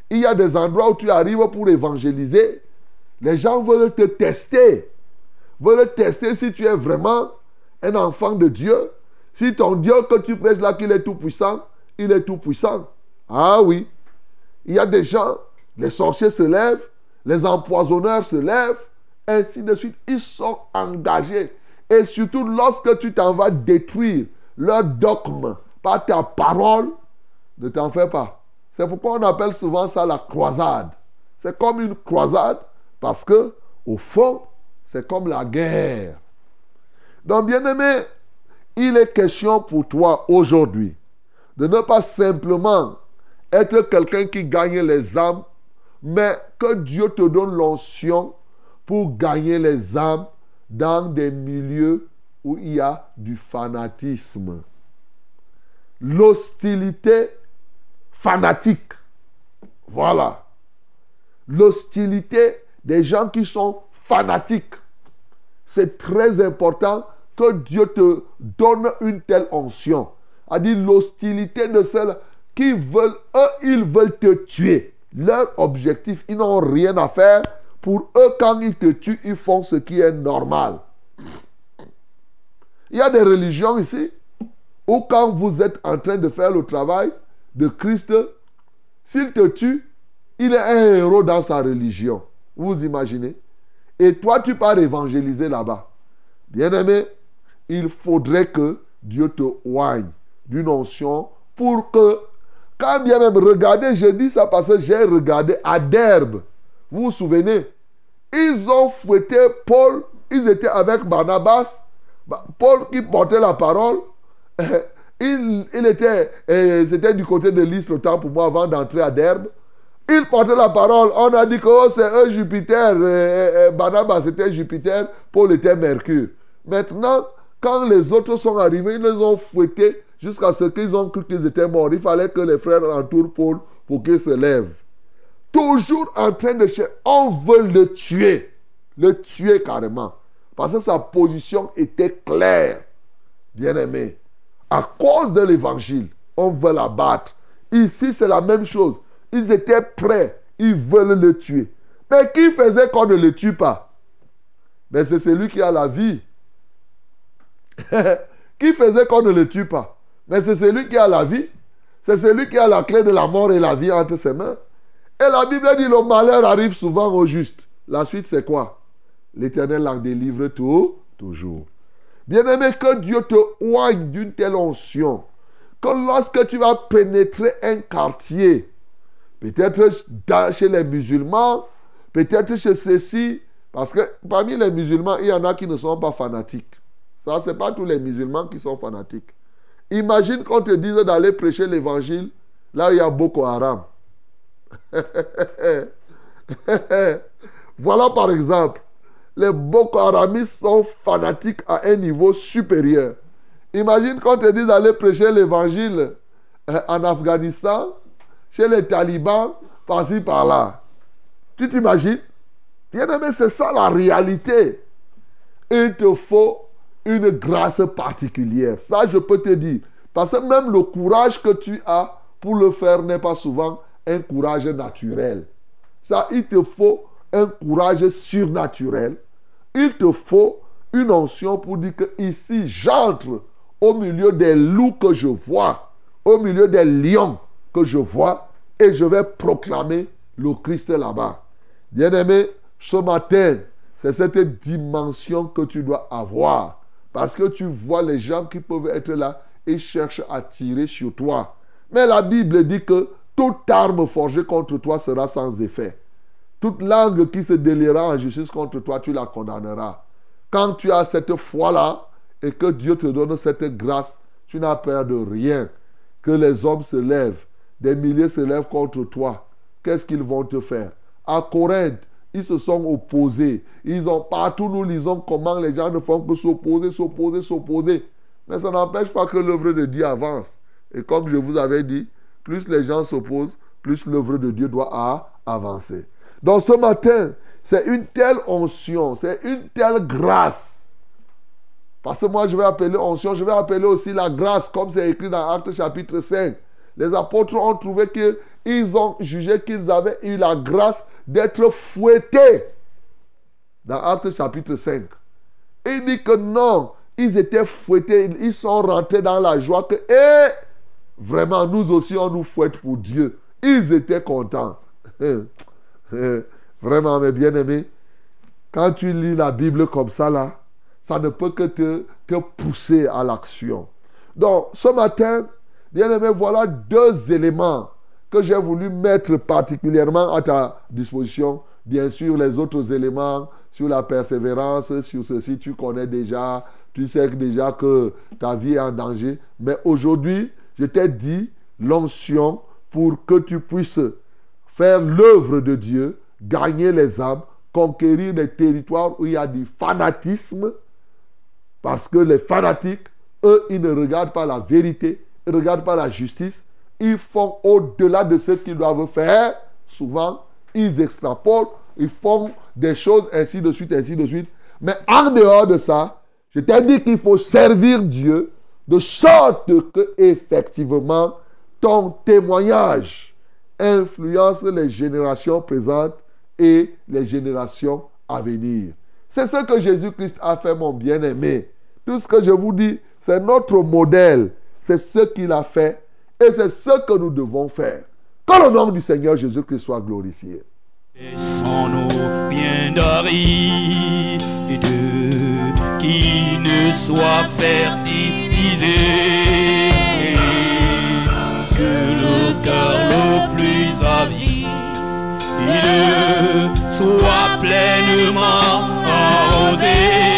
Il y a des endroits où tu arrives pour évangéliser. Les gens veulent te tester. Veulent tester si tu es vraiment un enfant de Dieu. Si ton Dieu que tu prêches là, qu'il est tout puissant, il est tout puissant. Ah oui. Il y a des gens, les sorciers se lèvent, les empoisonneurs se lèvent, ainsi de suite. Ils sont engagés. Et surtout lorsque tu t'en vas détruire leur dogme par ta parole, ne t'en fais pas. C'est pourquoi on appelle souvent ça la croisade. C'est comme une croisade parce que, au fond, c'est comme la guerre. Donc, bien aimé, il est question pour toi aujourd'hui de ne pas simplement être quelqu'un qui gagne les âmes, mais que Dieu te donne l'onction pour gagner les âmes dans des milieux où il y a du fanatisme. L'hostilité fanatique. Voilà. L'hostilité des gens qui sont fanatiques. C'est très important que Dieu te donne une telle onction a dit l'hostilité de ceux qui veulent, eux, ils veulent te tuer. Leur objectif, ils n'ont rien à faire. Pour eux, quand ils te tuent, ils font ce qui est normal. Il y a des religions ici où quand vous êtes en train de faire le travail de Christ, s'il te tue, il est un héros dans sa religion. Vous imaginez? Et toi, tu pars évangéliser là-bas. Bien-aimé, il faudrait que Dieu te oigne d'une onction pour que, quand bien même, regardez, je dis ça parce que j'ai regardé à Derbe. Vous vous souvenez? Ils ont fouetté Paul, ils étaient avec Barnabas. Paul qui portait la parole, il, il était, c'était du côté de l'Isle le temps pour moi avant d'entrer à Derbe. Il portait la parole. On a dit que oh, c'est un Jupiter. Barnabas était Jupiter. Paul était Mercure. Maintenant, quand les autres sont arrivés, ils les ont fouettés jusqu'à ce qu'ils ont cru qu'ils étaient morts. Il fallait que les frères entourent Paul pour qu'il se lève. Toujours en train de chercher. On veut le tuer. Le tuer carrément. Parce que sa position était claire. Bien-aimé. À cause de l'évangile, on veut l'abattre. Ici, c'est la même chose. Ils étaient prêts. Ils veulent le tuer. Mais qui faisait qu'on ne le tue pas? Mais c'est celui qui a la vie. qui faisait qu'on ne le tue pas? Mais c'est celui qui a la vie. C'est celui qui a la clé de la mort et la vie entre ses mains. Et la Bible dit le malheur arrive souvent au juste. La suite, c'est quoi? L'Éternel en délivre tout, toujours. Bien-aimé, que Dieu te oigne d'une telle onction que lorsque tu vas pénétrer un quartier, peut-être chez les musulmans, peut-être chez ceux-ci, parce que parmi les musulmans, il y en a qui ne sont pas fanatiques. Ça, ce n'est pas tous les musulmans qui sont fanatiques. Imagine qu'on te dise d'aller prêcher l'évangile là où il y a Boko Haram. voilà par exemple, les Boko Haramistes sont fanatiques à un niveau supérieur. Imagine qu'on te dise d'aller prêcher l'évangile euh, en Afghanistan, chez les talibans, par-ci, par-là. Tu t'imagines? Bien aimé, c'est ça la réalité. Il te faut une grâce particulière. Ça, je peux te dire. Parce que même le courage que tu as pour le faire n'est pas souvent un courage naturel. Ça, il te faut un courage surnaturel. Il te faut une onction pour dire que ici, j'entre au milieu des loups que je vois, au milieu des lions que je vois, et je vais proclamer le Christ là-bas. Bien-aimé, ce matin, c'est cette dimension que tu dois avoir. Parce que tu vois les gens qui peuvent être là et cherchent à tirer sur toi. Mais la Bible dit que toute arme forgée contre toi sera sans effet. Toute langue qui se déliera en justice contre toi, tu la condamneras. Quand tu as cette foi-là et que Dieu te donne cette grâce, tu n'as peur de rien. Que les hommes se lèvent, des milliers se lèvent contre toi. Qu'est-ce qu'ils vont te faire? À Corinthe, ils se sont opposés. Ils ont partout, nous lisons comment les gens ne font que s'opposer, s'opposer, s'opposer. Mais ça n'empêche pas que l'œuvre de Dieu avance. Et comme je vous avais dit, plus les gens s'opposent, plus l'œuvre de Dieu doit avancer. Donc ce matin, c'est une telle onction, c'est une telle grâce. Parce que moi, je vais appeler onction, je vais appeler aussi la grâce, comme c'est écrit dans Actes chapitre 5. Les apôtres ont trouvé qu'ils ont jugé qu'ils avaient eu la grâce d'être fouettés. Dans Actes chapitre 5. il dit que non, ils étaient fouettés, ils sont rentrés dans la joie que, eh, vraiment, nous aussi, on nous fouette pour Dieu. Ils étaient contents. Vraiment, mes bien-aimés, quand tu lis la Bible comme ça, là, ça ne peut que te, te pousser à l'action. Donc, ce matin, bien-aimé, voilà deux éléments que j'ai voulu mettre particulièrement à ta disposition. Bien sûr, les autres éléments sur la persévérance, sur ceci, tu connais déjà. Tu sais déjà que ta vie est en danger. Mais aujourd'hui, je t'ai dit l'onction pour que tu puisses faire l'œuvre de Dieu, gagner les âmes, conquérir des territoires où il y a du fanatisme. Parce que les fanatiques, eux, ils ne regardent pas la vérité, ils ne regardent pas la justice, ils font au-delà de ce qu'ils doivent faire. Souvent, ils extrapolent, ils font des choses ainsi de suite, ainsi de suite. Mais en dehors de ça, je t'ai dit qu'il faut servir Dieu de sorte que effectivement ton témoignage influence les générations présentes et les générations à venir. C'est ce que Jésus-Christ a fait, mon bien-aimé. Tout ce que je vous dis, c'est notre modèle. C'est ce qu'il a fait et c'est ce que nous devons faire. Que le nom du Seigneur Jésus-Christ soit glorifié. Et sans nos bien qui ne soit fertilisé, que le cœur le plus avide soit pleinement arrosé.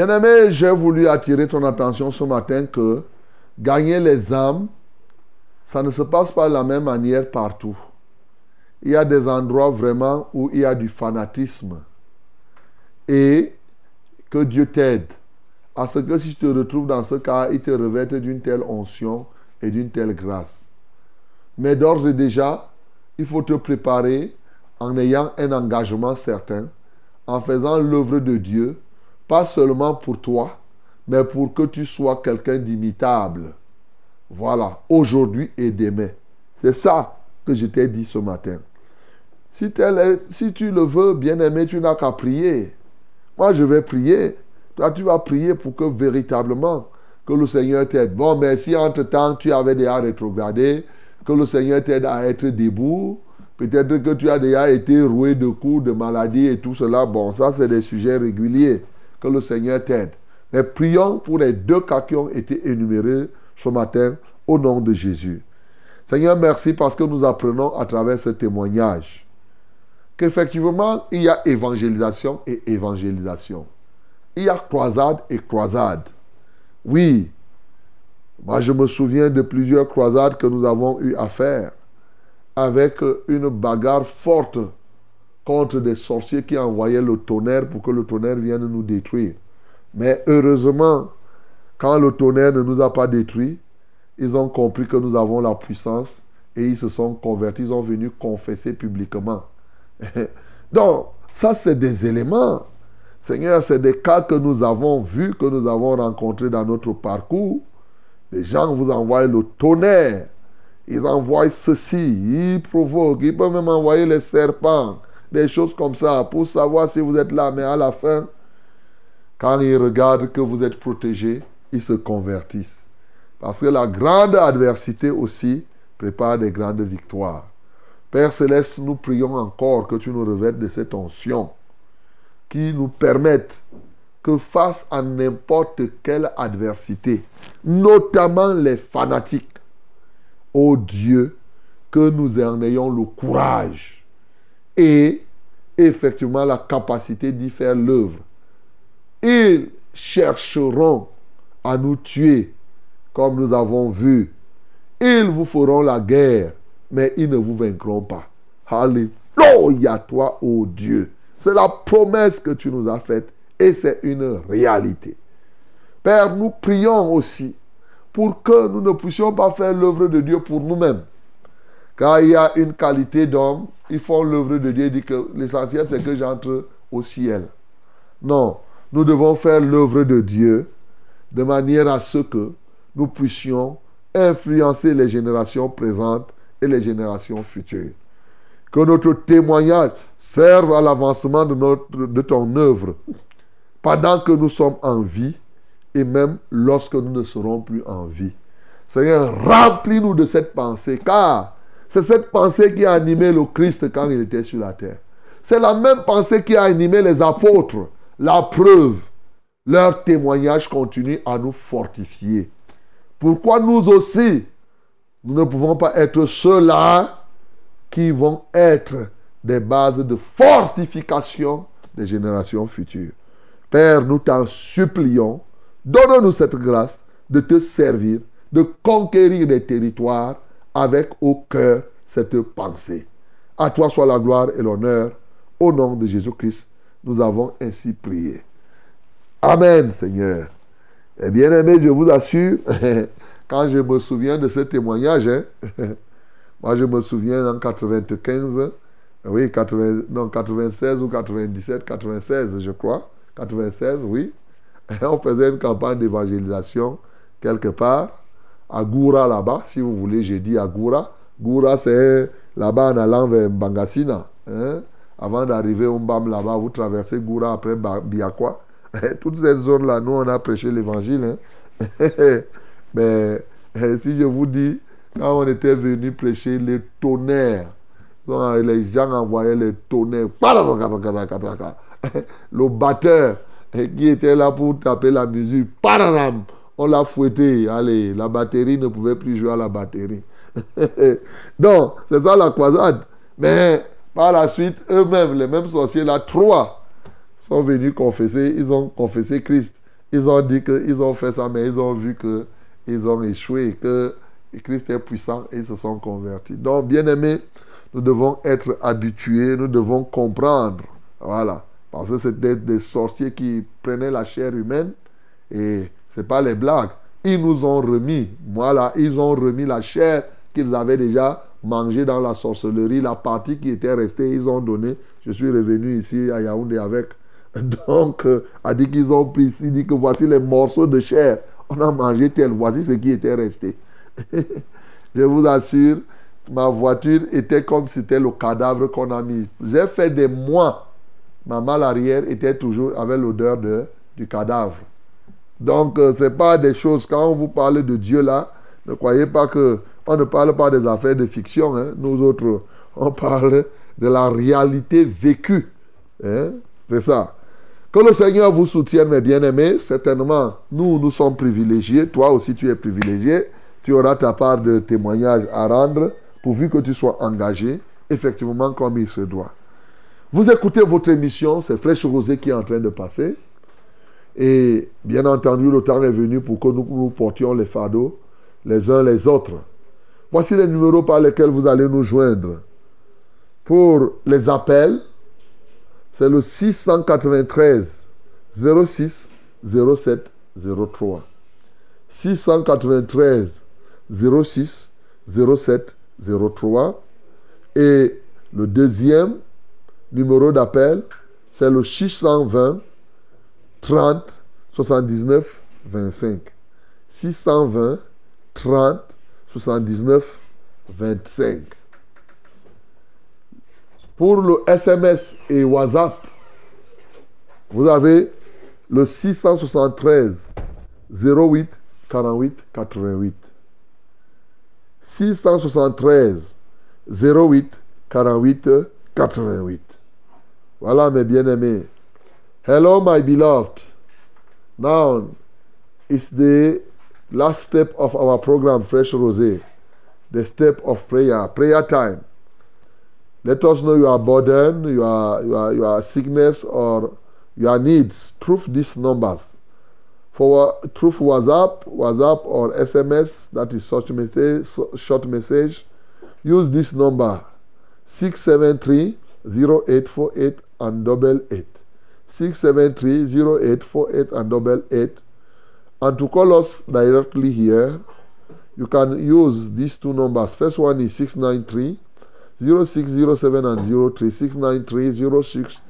Bien-aimé, j'ai voulu attirer ton attention ce matin que gagner les âmes, ça ne se passe pas de la même manière partout. Il y a des endroits vraiment où il y a du fanatisme. Et que Dieu t'aide à ce que si tu te retrouves dans ce cas, il te revête d'une telle onction et d'une telle grâce. Mais d'ores et déjà, il faut te préparer en ayant un engagement certain, en faisant l'œuvre de Dieu, pas seulement pour toi, mais pour que tu sois quelqu'un d'imitable. Voilà, aujourd'hui et demain. C'est ça que je t'ai dit ce matin. Si, tu le veux, bien-aimé, tu n'as qu'à prier. Moi, je vais prier. Toi, tu vas prier pour que véritablement, que le Seigneur t'aide. Bon, mais si entre-temps, tu avais déjà rétrogradé, que le Seigneur t'aide à être debout, peut-être que tu as déjà été roué de coups, de maladies et tout cela. Bon, ça, c'est des sujets réguliers. Que le Seigneur t'aide. Mais prions pour les deux cas qui ont été énumérés ce matin au nom de Jésus. Seigneur, merci parce que nous apprenons à travers ce témoignage qu'effectivement, il y a évangélisation et évangélisation. Il y a croisade et croisade. Oui, moi je me souviens de plusieurs croisades que nous avons eu à faire avec une bagarre forte contre des sorciers qui envoyaient le tonnerre pour que le tonnerre vienne nous détruire. Mais heureusement, quand le tonnerre ne nous a pas détruits, ils ont compris que nous avons la puissance et ils se sont convertis, ils sont venus confesser publiquement. Donc, ça, c'est des éléments. Seigneur, c'est des cas que nous avons vus, que nous avons rencontrés dans notre parcours. Les gens vous envoient le tonnerre. Ils envoient ceci, ils provoquent, ils peuvent même envoyer les serpents, des choses comme ça, pour savoir si vous êtes là. Mais à la fin, quand ils regardent que vous êtes protégé, ils se convertissent. Parce que la grande adversité aussi prépare des grandes victoires. Père céleste, nous prions encore que tu nous revêtes de cette onction qui nous permette que face à n'importe quelle adversité, notamment les fanatiques, ô Dieu, que nous en ayons le courage et effectivement la capacité d'y faire l'œuvre. Ils chercheront à nous tuer, comme nous avons vu. Ils vous feront la guerre, mais ils ne vous vaincront pas. Alléluia, toi, ô Dieu. C'est la promesse que tu nous as faite et c'est une réalité. Père, nous prions aussi pour que nous ne puissions pas faire l'œuvre de Dieu pour nous-mêmes. Car il y a une qualité d'homme, ils font l'œuvre de Dieu, dit que l'essentiel c'est que j'entre au ciel. Non, nous devons faire l'œuvre de Dieu de manière à ce que nous puissions influencer les générations présentes et les générations futures. Que notre témoignage serve à l'avancement de, de ton œuvre pendant que nous sommes en vie et même lorsque nous ne serons plus en vie. Seigneur, remplis-nous de cette pensée, car c'est cette pensée qui a animé le Christ quand il était sur la terre. C'est la même pensée qui a animé les apôtres. La preuve, leur témoignage continue à nous fortifier. Pourquoi nous aussi, nous ne pouvons pas être ceux-là qui vont être des bases de fortification des générations futures? Père, nous t'en supplions, donne-nous cette grâce de te servir, de conquérir des territoires avec au cœur cette pensée. À toi soit la gloire et l'honneur. Au nom de Jésus-Christ, nous avons ainsi prié. Amen, Seigneur. Et eh bien aimé, je vous assure, quand je me souviens de ce témoignage, hein, moi je me souviens en 95, oui, 80, non, 96 ou 97, 96 je crois, 96, oui, on faisait une campagne d'évangélisation quelque part, à Goura là-bas, si vous voulez, j'ai dit à Goura. Goura, c'est là-bas en allant vers Bangassina. Hein. Avant d'arriver au Mbam là-bas, vous traversez Goura après Biakwa. Toutes ces zones-là, nous, on a prêché l'évangile. Hein. Mais eh, si je vous dis, quand on était venu prêcher les tonnerres, les gens envoyaient les tonnerres. Le batteur eh, qui était là pour taper la musique, on l'a fouetté. Allez, la batterie ne pouvait plus jouer à la batterie. Donc, c'est ça la croisade. Mais par la suite, eux-mêmes, les mêmes sorciers là, trois, sont venus confesser. Ils ont confessé Christ. Ils ont dit qu'ils ont fait ça, mais ils ont vu que ils ont échoué, que Christ est puissant et ils se sont convertis. Donc, bien aimés, nous devons être habitués, nous devons comprendre. Voilà. Parce que c'était des sorciers qui prenaient la chair humaine et ce n'est pas les blagues. Ils nous ont remis, voilà, ils ont remis la chair qu'ils avaient déjà mangé dans la sorcellerie. La partie qui était restée, ils ont donné. Je suis revenu ici à Yaoundé avec. Donc, euh, a dit qu'ils ont pris, il dit que voici les morceaux de chair. On a mangé tel, voici ce qui était resté. Je vous assure, ma voiture était comme si c'était le cadavre qu'on a mis. J'ai fait des mois. Ma malle arrière était toujours avec l'odeur de, du cadavre. Donc, euh, ce n'est pas des choses, quand on vous parle de Dieu là, ne croyez pas que on ne parle pas des affaires de fiction. hein. Nous autres, on parle de la réalité vécue. hein. C'est ça. Que le Seigneur vous soutienne, mes bien-aimés. Certainement, nous, nous sommes privilégiés. Toi aussi, tu es privilégié. Tu auras ta part de témoignage à rendre, pourvu que tu sois engagé, effectivement, comme il se doit. Vous écoutez votre émission, c'est Fraîche Rosée qui est en train de passer. Et bien entendu, le temps est venu pour que nous, nous portions les fardeaux les uns les autres. Voici les numéros par lesquels vous allez nous joindre. Pour les appels, c'est le 693 06 07 03. 693 06 07 03. Et le deuxième numéro d'appel, c'est le 620 30 79 25. 620 30 79 25. Pour le SMS et WhatsApp, vous avez le 673 08 48 88. 673 08 48 88. Voilà mes bien-aimés. Hello my beloved. Now it's the last step of our program Fresh Rosé. The step of prayer, prayer time. Let us know your burden, your, your, your sickness, or your needs through these numbers. For through WhatsApp, WhatsApp or SMS, that is short message, short message, use this number 673 0848 and double eight. 673 0848 and double eight. And to call us directly here, you can use these two numbers. First one is 693 0607 and 03. 693 06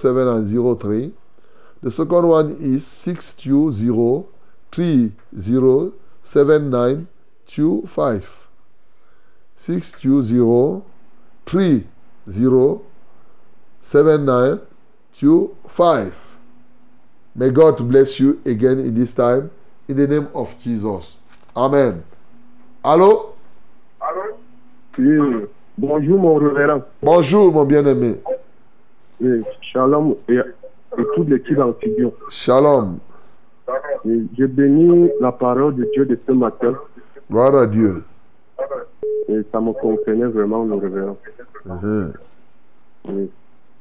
07 and 03. The second one is 620 30 7925. 620 30 7925. May God bless you again in this time in the name of Jesus. Amen. Allô? Oui. Bonjour mon révérend. Bonjour mon bien-aimé. Oui. Shalom et, et toute l'équipe Amphibion. Shalom. Et Je bénis la parole de Dieu de ce matin Gloire à Dieu. et ça me concernait vraiment le révérend. Mhm. Oui.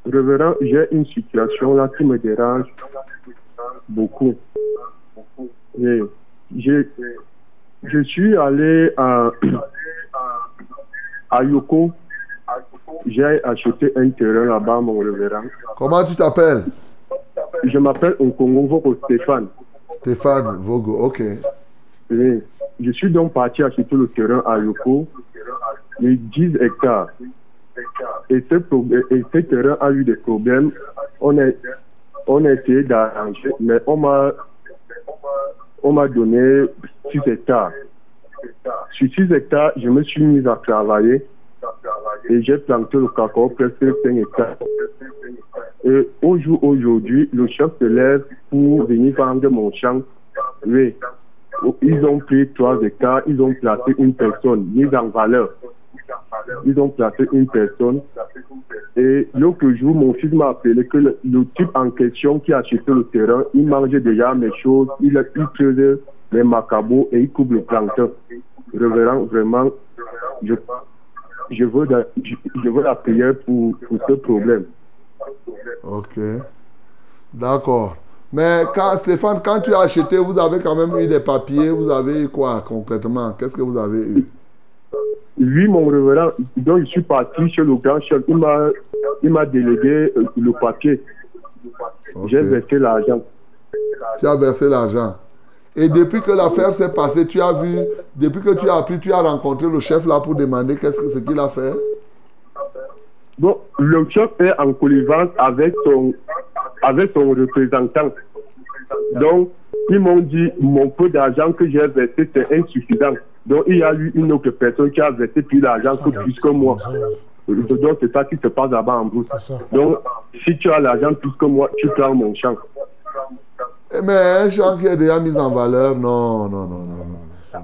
Révérend, j'ai une situation là qui me dérange beaucoup. Et j'ai- je suis allé à, à Yoko. J'ai acheté un terrain là-bas, mon révérend. Comment tu t'appelles? Je m'appelle Nkongo Voko Stéphane. Stéphane Vogo. Ok. Oui. Je suis donc parti acheter le terrain à Yoko, de 10 hectares. Et ce, terrain a eu des problèmes. On a, on a essayé d'arranger, mais on m'a on m'a donné 6 hectares. Sur 6 hectares, je me suis mis à travailler et j'ai planté le cacao presque 5 hectares. Et au jour aujourd'hui, le chef se lève pour venir vendre mon champ. Oui. Ils ont pris 3 hectares, ils ont placé une personne mise en valeur. Ils ont placé une personne. Et l'autre jour, mon fils m'a appelé que le, type en question qui a acheté le terrain, il mangeait déjà mes choses, il, il creusait les macabots et il coupe le plancton. Révérend, vraiment, je, je, veux, la- je veux la prière pour, pour ce problème. Ok. D'accord. Mais quand, Stéphane, quand tu as acheté, vous avez quand même eu des papiers. Vous avez eu quoi concrètement? Qu'est-ce que vous avez eu? Oui, mon révérend, donc je suis parti chez le grand chef, il m'a, il m'a délégué euh, le papier. J'ai versé l'argent. Tu as versé l'argent. Et depuis que l'affaire s'est passée, tu as vu, depuis que tu as appris, tu as rencontré le chef là pour demander qu'est-ce que ce qu'il a fait? Bon, le chef est en connivence avec son, avec son représentant. Donc, ils m'ont dit, mon peu d'argent que j'ai versé, c'est insuffisant. Donc, il y a eu une autre personne qui a versé plus d'argent que plus que moi. Donc, c'est ça qui se passe là-bas en brousse. Donc, si tu as l'argent plus que moi, tu prends mon champ. Eh, Mais un champ qui est déjà mis en valeur, non, non, non, non.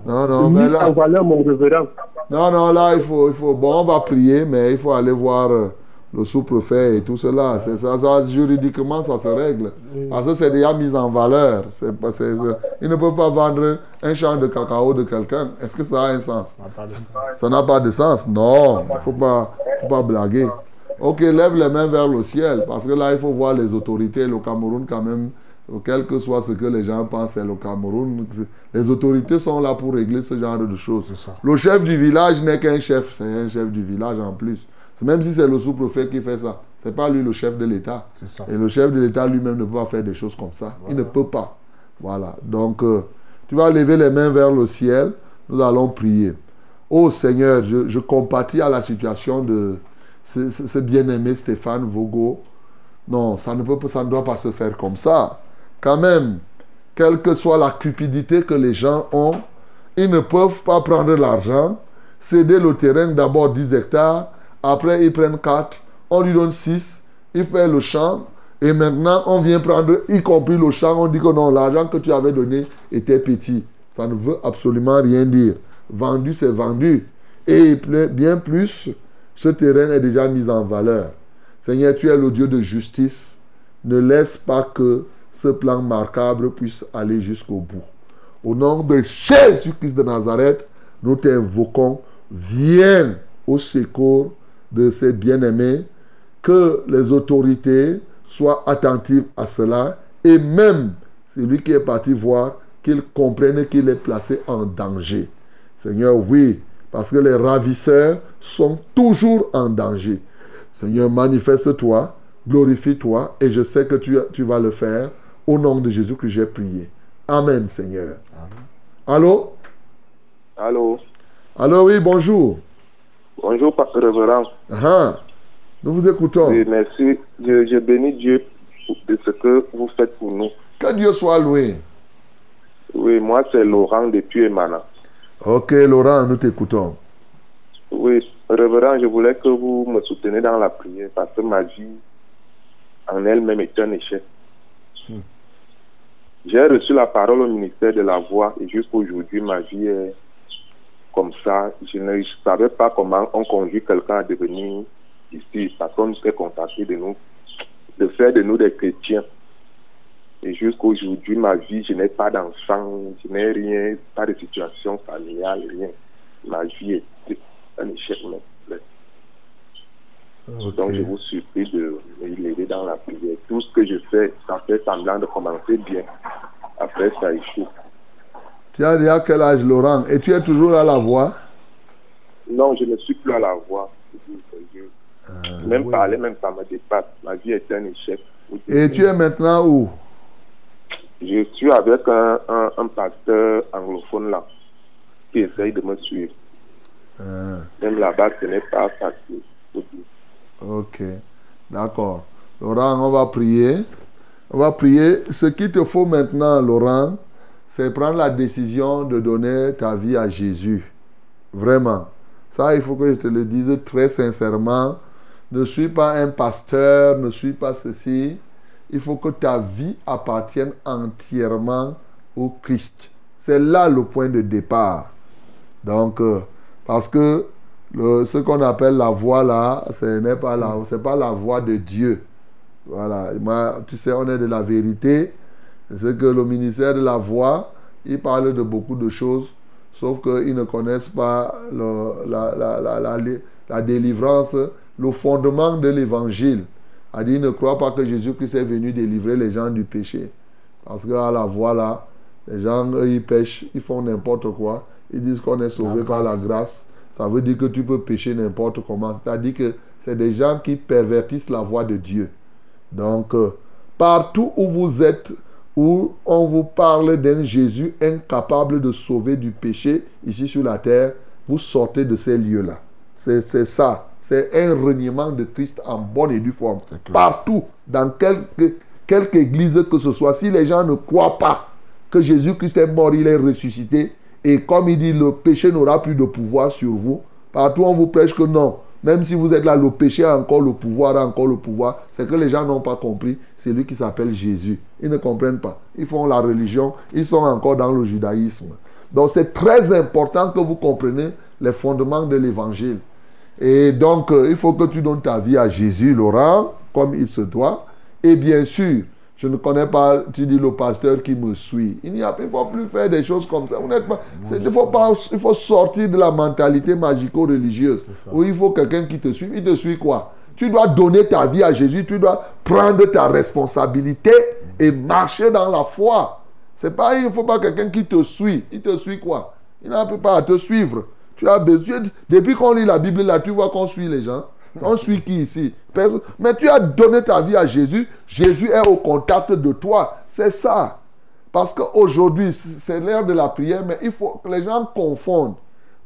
Non, non, mais Mis là, en valeur, mon révérend. non, non, là, il faut, il faut, bon, on va prier, mais il faut aller voir euh, le sous-préfet et tout cela. C'est ça, ça, juridiquement, ça se règle. Parce que c'est déjà mis en valeur. C'est- il ne peut pas vendre un champ de cacao de quelqu'un. Est-ce que ça a un sens? Ça n'a pas de sens. Non, il ne faut pas, faut pas blaguer. Ok, lève les mains vers le ciel, parce que là, il faut voir les autorités. Le Cameroun, quand même, quel que soit ce que les gens pensent, c'est le Cameroun. Les autorités sont là pour régler ce genre de choses. Le chef du village n'est qu'un chef, c'est un chef du village en plus. Même si c'est le sous-préfet qui fait ça, c'est pas lui le chef de l'État. Et le chef de l'État lui-même ne peut pas faire des choses comme ça. Il ne peut pas. Voilà. Donc, euh, tu vas lever les mains vers le ciel. Nous allons prier. Oh Seigneur, je, je compatis à la situation de ce, ce- ce bien-aimé Stéphane Vogo. Non, ça ne, peut, ça ne doit pas se faire comme ça. Quand même, quelle que soit la cupidité que les gens ont, ils ne peuvent pas prendre l'argent, céder le terrain d'abord 10 hectares, après ils prennent 4, on lui donne 6, il fait le champ, et maintenant on vient prendre y compris le champ, on dit que non, l'argent que tu avais donné était petit. Ça ne veut absolument rien dire. Vendu, c'est vendu. Et bien plus, ce terrain est déjà mis en valeur. Seigneur, tu es le Dieu de justice. Ne laisse pas que ce plan marquable puisse aller jusqu'au bout. Au nom de Jésus-Christ de Nazareth, nous t'invoquons. Viens au secours de ces bien-aimés. Que les autorités soient attentives à cela. Et même celui qui est parti voir, qu'il comprenne qu'il est placé en danger. Seigneur, oui, parce que les ravisseurs sont toujours en danger. Seigneur, manifeste-toi, glorifie-toi, et je sais que tu, tu vas le faire. Au nom de Jésus que j'ai prié. Amen, Seigneur. Allô? Allô, Allô, oui, bonjour. Bonjour, Pasteur Révérend. Ah, nous vous écoutons. Oui, merci. Je, je bénis Dieu pour- de ce que vous faites pour nous. Que Dieu soit loué. Oui, moi, c'est Laurent depuis Emana. Ok, Laurent, nous t'écoutons. Oui, Révérend, je voulais que vous me souteniez dans la prière parce que ma vie en elle-même est un échec. J'ai reçu la parole au ministère de la Voix et jusqu'aujourd'hui, ma vie est comme ça. Je ne savais pas comment on conduit quelqu'un à devenir ici parce qu'on nous fait contacter de nous, de faire de nous des chrétiens. Et jusqu'aujourd'hui, ma vie, je n'ai pas d'enfant, je n'ai rien, pas de situation familiale, rien. Ma vie est un échec complet. Donc, je vous supplie de m'aider dans la prière. Tout ce que je fais, ça fait semblant de commencer bien. Après, ça échoue. Tu as déjà quel âge, Laurent? Et tu es toujours à la voix? Non, je ne suis plus à la voix. Même parler, même ça me dépasse. Ma vie est un échec. Et tu es maintenant où? Je suis avec un, un, un pasteur anglophone là, qui essaye de me suivre. Ah, Même là-bas, ce n'est pas facile. Ok, d'accord. Laurent, on va prier. On va prier. Ce qu'il te faut maintenant, Laurent, c'est prendre la décision de donner ta vie à Jésus. Vraiment. Ça, il faut que je te le dise très sincèrement. Ne suis pas un pasteur, ne suis pas ceci. Il faut que ta vie appartienne entièrement au Christ. C'est là le point de départ. Donc, euh, parce que le- ce qu'on appelle la voix là, ce n'est pas la, c'est pas la voix de Dieu. Voilà. Tu sais, on est de la vérité. C'est que le ministère de la voix, il parle de beaucoup de choses, sauf qu'ils ne connaissent pas le- la, la, la, la, délivrance, le fondement de l'évangile. A dit, ne croient pas que Jésus-Christ est venu délivrer les gens du péché. Parce qu'à la voix là, les gens, eux, ils pêchent, ils font n'importe quoi. Ils disent qu'on est sauvé par la grâce. Ça veut dire que tu peux pécher n'importe comment. C'est-à-dire que c'est des gens qui pervertissent la voix de Dieu. Donc, euh, partout où vous êtes, où on vous parle d'un Jésus incapable de sauver du péché ici sur la terre, vous sortez de ces lieux-là. C'est ça. C'est un reniement de Christ en bonne et due forme. Partout, dans quelque, quelque église que ce soit, si les gens ne croient pas que Jésus-Christ est mort, il est ressuscité, et comme il dit, le péché n'aura plus de pouvoir sur vous, partout on vous prêche que non. Même si vous êtes là, le péché a encore le pouvoir, a encore le pouvoir. C'est que les gens n'ont pas compris. C'est lui qui s'appelle Jésus. Ils ne comprennent pas. Ils font la religion. Ils sont encore dans le judaïsme. Donc c'est très important que vous compreniez les fondements de l'évangile. Et donc, euh, il faut que tu donnes ta vie à Jésus, Laurent, comme il se doit. Et bien sûr, je ne connais pas, tu dis le pasteur qui me suit. Il n'y a, il faut plus faire des choses comme ça. Honnêtement, il faut pas, il faut sortir de la mentalité magico-religieuse où il faut quelqu'un qui te suit. Il te suit quoi? Tu dois donner ta vie à Jésus. Tu dois prendre ta responsabilité et marcher dans la foi. C'est pas, il ne faut pas quelqu'un qui te suit. Il te suit quoi? Il n'a pas à te suivre. Tu as besoin. Depuis qu'on lit la Bible là, tu vois qu'on suit les gens. On suit qui ici? Personne. Mais tu as donné ta vie à Jésus. Jésus est au contact de toi. C'est ça. Parce qu'aujourd'hui, c'est l'ère de la prière, mais il faut que les gens confondent.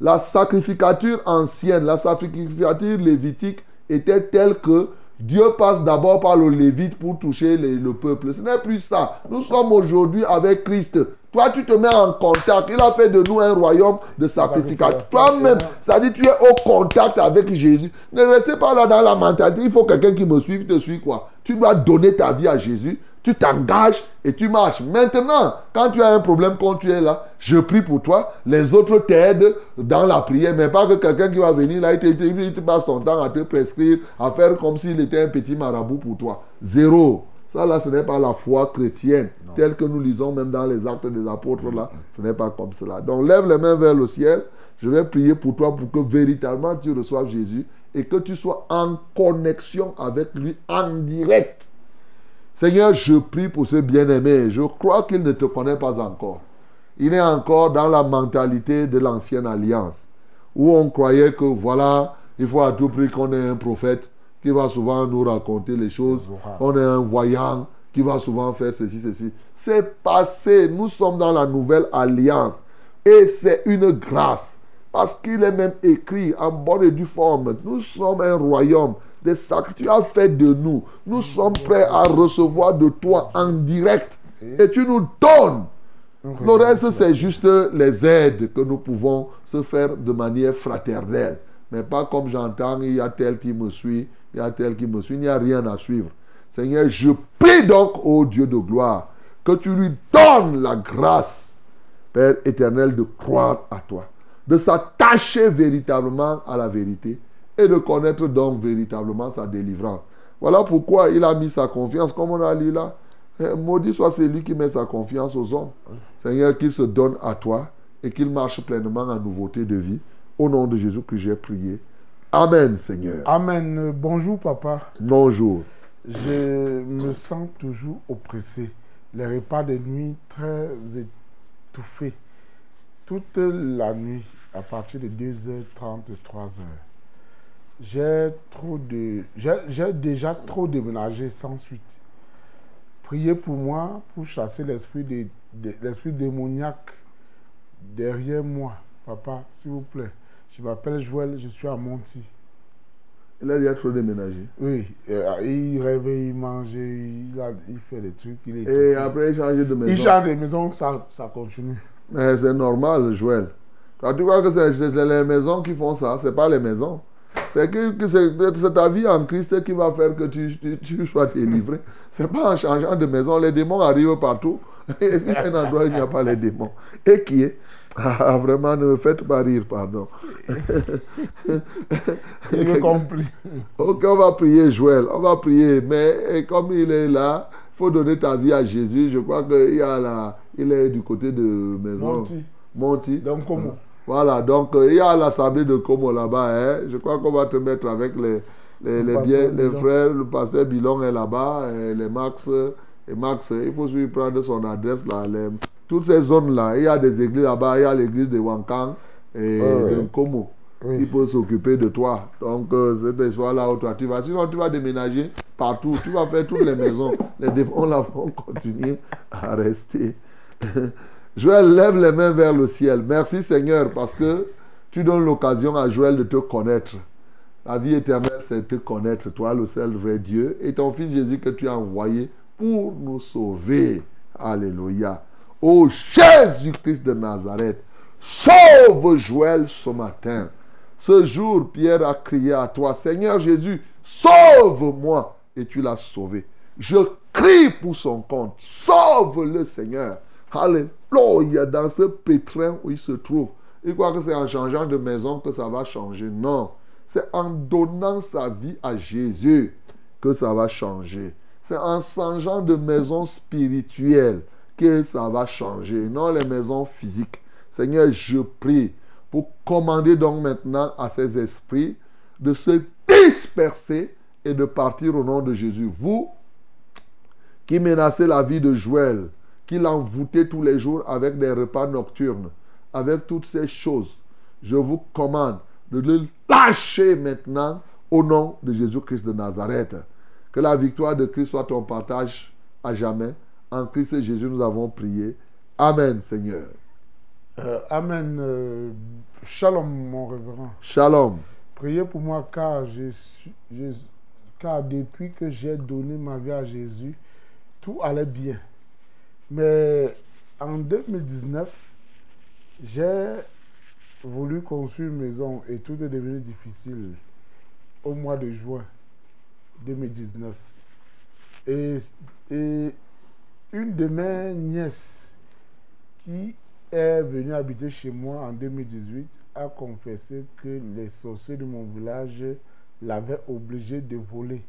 La sacrificature ancienne, la sacrificature lévitique était telle que Dieu passe d'abord par le lévite pour toucher les- le peuple. Ce n'est plus ça. Nous sommes aujourd'hui avec Christ. Toi, tu te mets en contact. Il a fait de nous un royaume de sacrificature. Toi-même, ça dit tu es au contact avec Jésus. Ne restez pas là dans la mentalité. Il faut quelqu'un qui me suive. Te suit quoi Tu dois donner ta vie à Jésus. Tu t'engages et tu marches. Maintenant, quand tu as un problème, quand tu es là, je prie pour toi. Les autres t'aident dans la prière, mais pas que quelqu'un qui va venir là, il te, il passe son temps à te prescrire, à faire comme s'il était un petit marabout pour toi. Zéro. Ça là, ce n'est pas la foi chrétienne, telle que nous lisons même dans les actes des apôtres là. Ce n'est pas comme cela. Donc lève les mains vers le ciel. Je vais prier pour toi pour que véritablement tu reçoives Jésus et que tu sois en connexion avec lui en direct. Seigneur, je prie pour ce bien-aimé. Je crois qu'il ne te connaît pas encore. Il est encore dans la mentalité de l'ancienne alliance, où on croyait que voilà, il faut à tout prix qu'on ait un prophète qui va souvent nous raconter les choses. On est un voyant qui va souvent faire ceci, ceci. C'est passé. Nous sommes dans la nouvelle alliance. Et c'est une grâce. Parce qu'il est même écrit en bonne et due forme. Nous sommes un royaume. Des sacrifices tu as fait de nous. Nous sommes prêts à recevoir de toi en direct. Et tu nous donnes. Le reste, c'est juste les aides que nous pouvons se faire de manière fraternelle. Mais pas comme j'entends, il y a tel qui me suit, il y a tel qui me suit. Il n'y a rien à suivre. Seigneur, je prie donc, ô Dieu de gloire, que tu lui donnes la grâce, Père éternel, de croire à toi, de s'attacher véritablement à la vérité et de connaître donc véritablement sa délivrance. Voilà pourquoi il a mis sa confiance, comme on a lu là. Eh, Maudit soit celui qui met sa confiance aux hommes. Seigneur, qu'il se donne à toi et qu'il marche pleinement en nouveauté de vie. Au nom de Jésus que j'ai prié. Amen, Seigneur. Amen. Bonjour, papa. Bonjour. Je me sens toujours oppressé. Les repas de nuit très étouffés. Toute la nuit, à partir de 2h30 et 3h. J'ai trop de. J'ai déjà trop déménagé sans suite. Priez pour moi pour chasser l'esprit de, de- l'esprit démoniaque derrière moi. Papa, s'il vous plaît. Je m'appelle Joël, je suis à Monty. Il a déjà trop déménagé. Oui, euh, il réveille, il mange, il, a- il fait des trucs. Il, est Et après, il change de maison. il change de maison, ça, ça continue. Mais c'est normal, Joël. Quand tu crois que c'est c'est les maisons qui font ça, c'est pas les maisons. C'est que, que c'est ta vie en Christ qui va faire que tu, tu, tu sois délivré. C'est pas en changeant de maison. Les démons arrivent partout. Et s'il y a un endroit où il n'y a pas les démons? Et qui est? Ah, Vraiment, ne me faites pas rire, pardon. J'ai compris. Ok, on va prier Joël, on va prier, mais comme il est là, il faut donner ta vie à Jésus. Je crois qu'il y a la, il est du côté de maison. Monty. Monty. Donc, comment Voilà, donc euh, il y a l'assemblée de Como là-bas. Hein. Je crois qu'on va te mettre avec les, les, les, frères. Le pasteur Bilon est là-bas, et les Max. Et Max, il faut lui prendre son adresse là. les- toutes ces zones-là, il y a des églises là-bas. Il y a l'église de Wankang et de. Como. Oui. Il peut s'occuper de toi. Donc, euh, c'est des soirs là où toi tu vas. Sinon, tu vas déménager. partout. Tu vas faire toutes les maisons. Les démons là vont continuer à rester. Joël, lève les mains vers le ciel. Merci Seigneur parce que tu donnes l'occasion à Joël de te connaître. La vie éternelle, c'est te connaître, toi, le seul vrai Dieu, et ton Fils Jésus que tu as envoyé pour nous sauver. Alléluia. Ô Jésus-Christ de Nazareth, sauve Joël ce matin. Ce jour, Pierre a crié à toi, Seigneur Jésus, sauve-moi. Et tu l'as sauvé. Je crie pour son compte. Sauve-le, Seigneur. Alléluia. Dans ce pétrin où il se trouve. Il croit que c'est en changeant de maison que ça va changer. Non. C'est en donnant sa vie à Jésus que ça va changer. C'est en changeant de maison spirituelle que ça va changer, non les maisons physiques. Seigneur, je prie pour commander donc maintenant à ces esprits de se disperser et de partir au nom de Jésus. Vous qui menacez la vie de Joël, qui l'envoûtez tous les jours avec des repas nocturnes, avec toutes ces choses, je vous commande de le lâcher maintenant au nom de Jésus-Christ de Nazareth. Que la victoire de Christ soit ton partage à jamais. En Christ Jésus, nous avons prié. Amen, Seigneur. Euh, amen. Euh, shalom, mon révérend. Shalom. Priez pour moi car, je suis, je- car depuis que j'ai donné ma vie à Jésus, tout allait bien. Mais en 2019, j'ai voulu construire une maison et tout est devenu difficile au mois de juin 2019. Et, une de mes nièces qui est venue habiter chez moi en 2018 a confessé que les sorciers de mon village l'avaient obligé de voler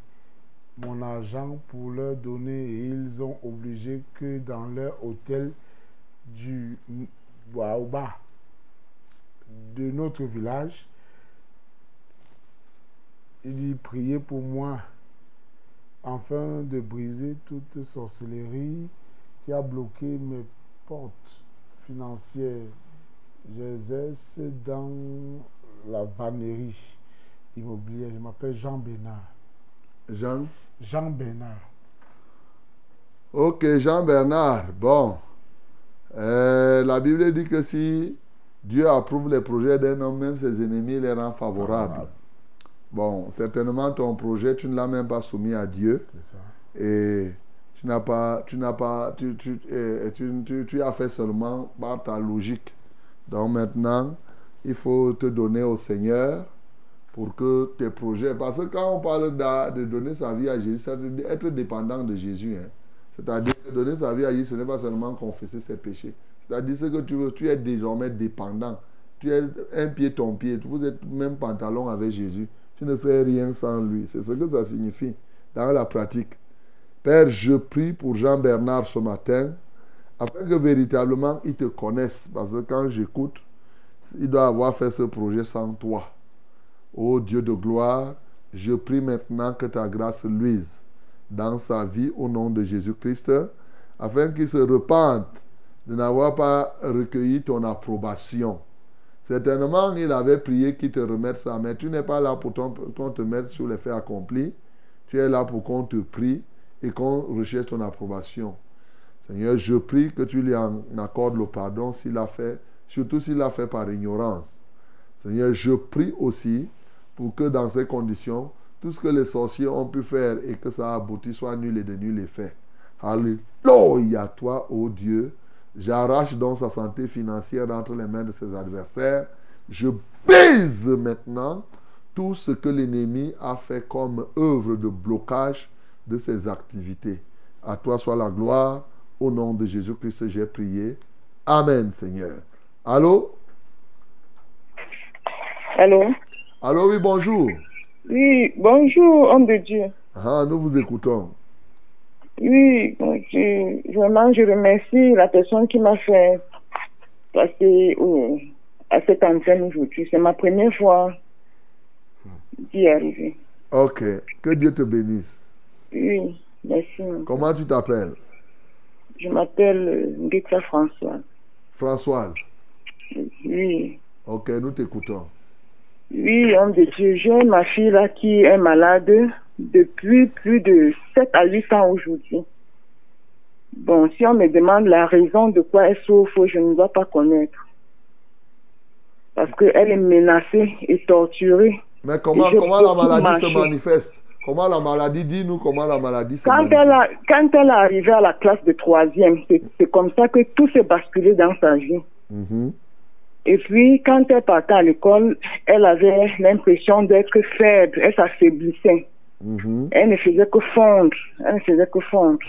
mon argent pour leur donner et ils ont obligé que dans leur hôtel du Baoba de notre village, il dit pour moi afin de briser toute sorcellerie qui a bloqué mes portes financières. J'exerce dans la vannerie immobilière. Je m'appelle Jean Bernard. Jean? Jean Bernard. Ok, Jean-Bernard. Bon. Euh, la Bible dit que si Dieu approuve les projets d'un homme, même ses ennemis les rend favorables. Bon, certainement ton projet, tu ne l'as même pas soumis à Dieu. C'est ça. Et tu n'as pas, tu n'as pas, tu, tu, tu, tu- tu as fait seulement par ta logique. Donc maintenant, il faut te donner au Seigneur pour que tes projets, parce que quand on parle d'a- de donner sa vie à Jésus, dire être dépendant de Jésus. hein. C'est-à-dire que donner sa vie à Jésus, ce n'est pas seulement confesser ses péchés. C'est-à-dire ce que tu veux, tu es désormais dépendant. Tu es un pied ton pied. Vous êtes même pantalon avec Jésus. Tu ne fais rien sans lui. C'est ce que ça signifie dans la pratique. Père, je prie pour Jean-Bernard ce matin, afin que véritablement il te connaisse. Parce que quand j'écoute, il doit avoir fait ce projet sans toi. Ô Dieu de gloire, je prie maintenant que ta grâce luise dans sa vie au nom de Jésus-Christ, afin qu'il se repente de n'avoir pas recueilli ton approbation. Certainement, il avait prié qu'il te remette ça, mais tu n'es pas là pour qu'on te mette sur les faits accomplis. Tu es là pour qu'on te prie et qu'on recherche ton approbation. Seigneur, je prie que tu lui en accordes le pardon s'il a surtout s'il l'a fait par ignorance. Seigneur, je prie aussi pour que dans ces conditions, tout ce que les sorciers ont pu faire et que ça aboutit soit nul et de nul effet. Alléluia, toi, ô Dieu. J'arrache donc sa santé financière entre les mains de ses adversaires. Je brise maintenant tout ce que l'ennemi a fait comme œuvre de blocage de ses activités. À toi soit la gloire. Au nom de Jésus-Christ, j'ai prié. Amen, Seigneur. Allô? Allô? Allô, oui, bonjour. Oui, bonjour, homme de Dieu. Ah, nous vous écoutons. Oui, je, vraiment, je remercie la personne qui m'a fait passer au- à cette antenne aujourd'hui. C'est ma première fois d'y arriver. Ok. Que Dieu te bénisse. Oui, merci. Comment tu t'appelles? Je m'appelle euh, Ngeksa François. Françoise. Oui, Ok, nous t'écoutons. Oui, homme de Dieu. J'ai ma fille là qui est malade depuis plus de 7 à 8 ans aujourd'hui. Bon, si on me demande la raison de quoi elle souffre, je ne dois pas connaître. Parce qu'elle est menacée et torturée. Mais comment, comment la maladie se manifeste? Comment la maladie, dis-nous comment la maladie se Quand manifeste. elle, a, quand elle est arrivée à la classe de troisième, c'est c'est comme ça que tout s'est basculé dans sa vie. Mhm. Et puis, quand elle partait à l'école, elle avait l'impression d'être faible, elle s'affaiblissait. Mhm. Elle ne faisait que fondre, elle ne faisait que fondre.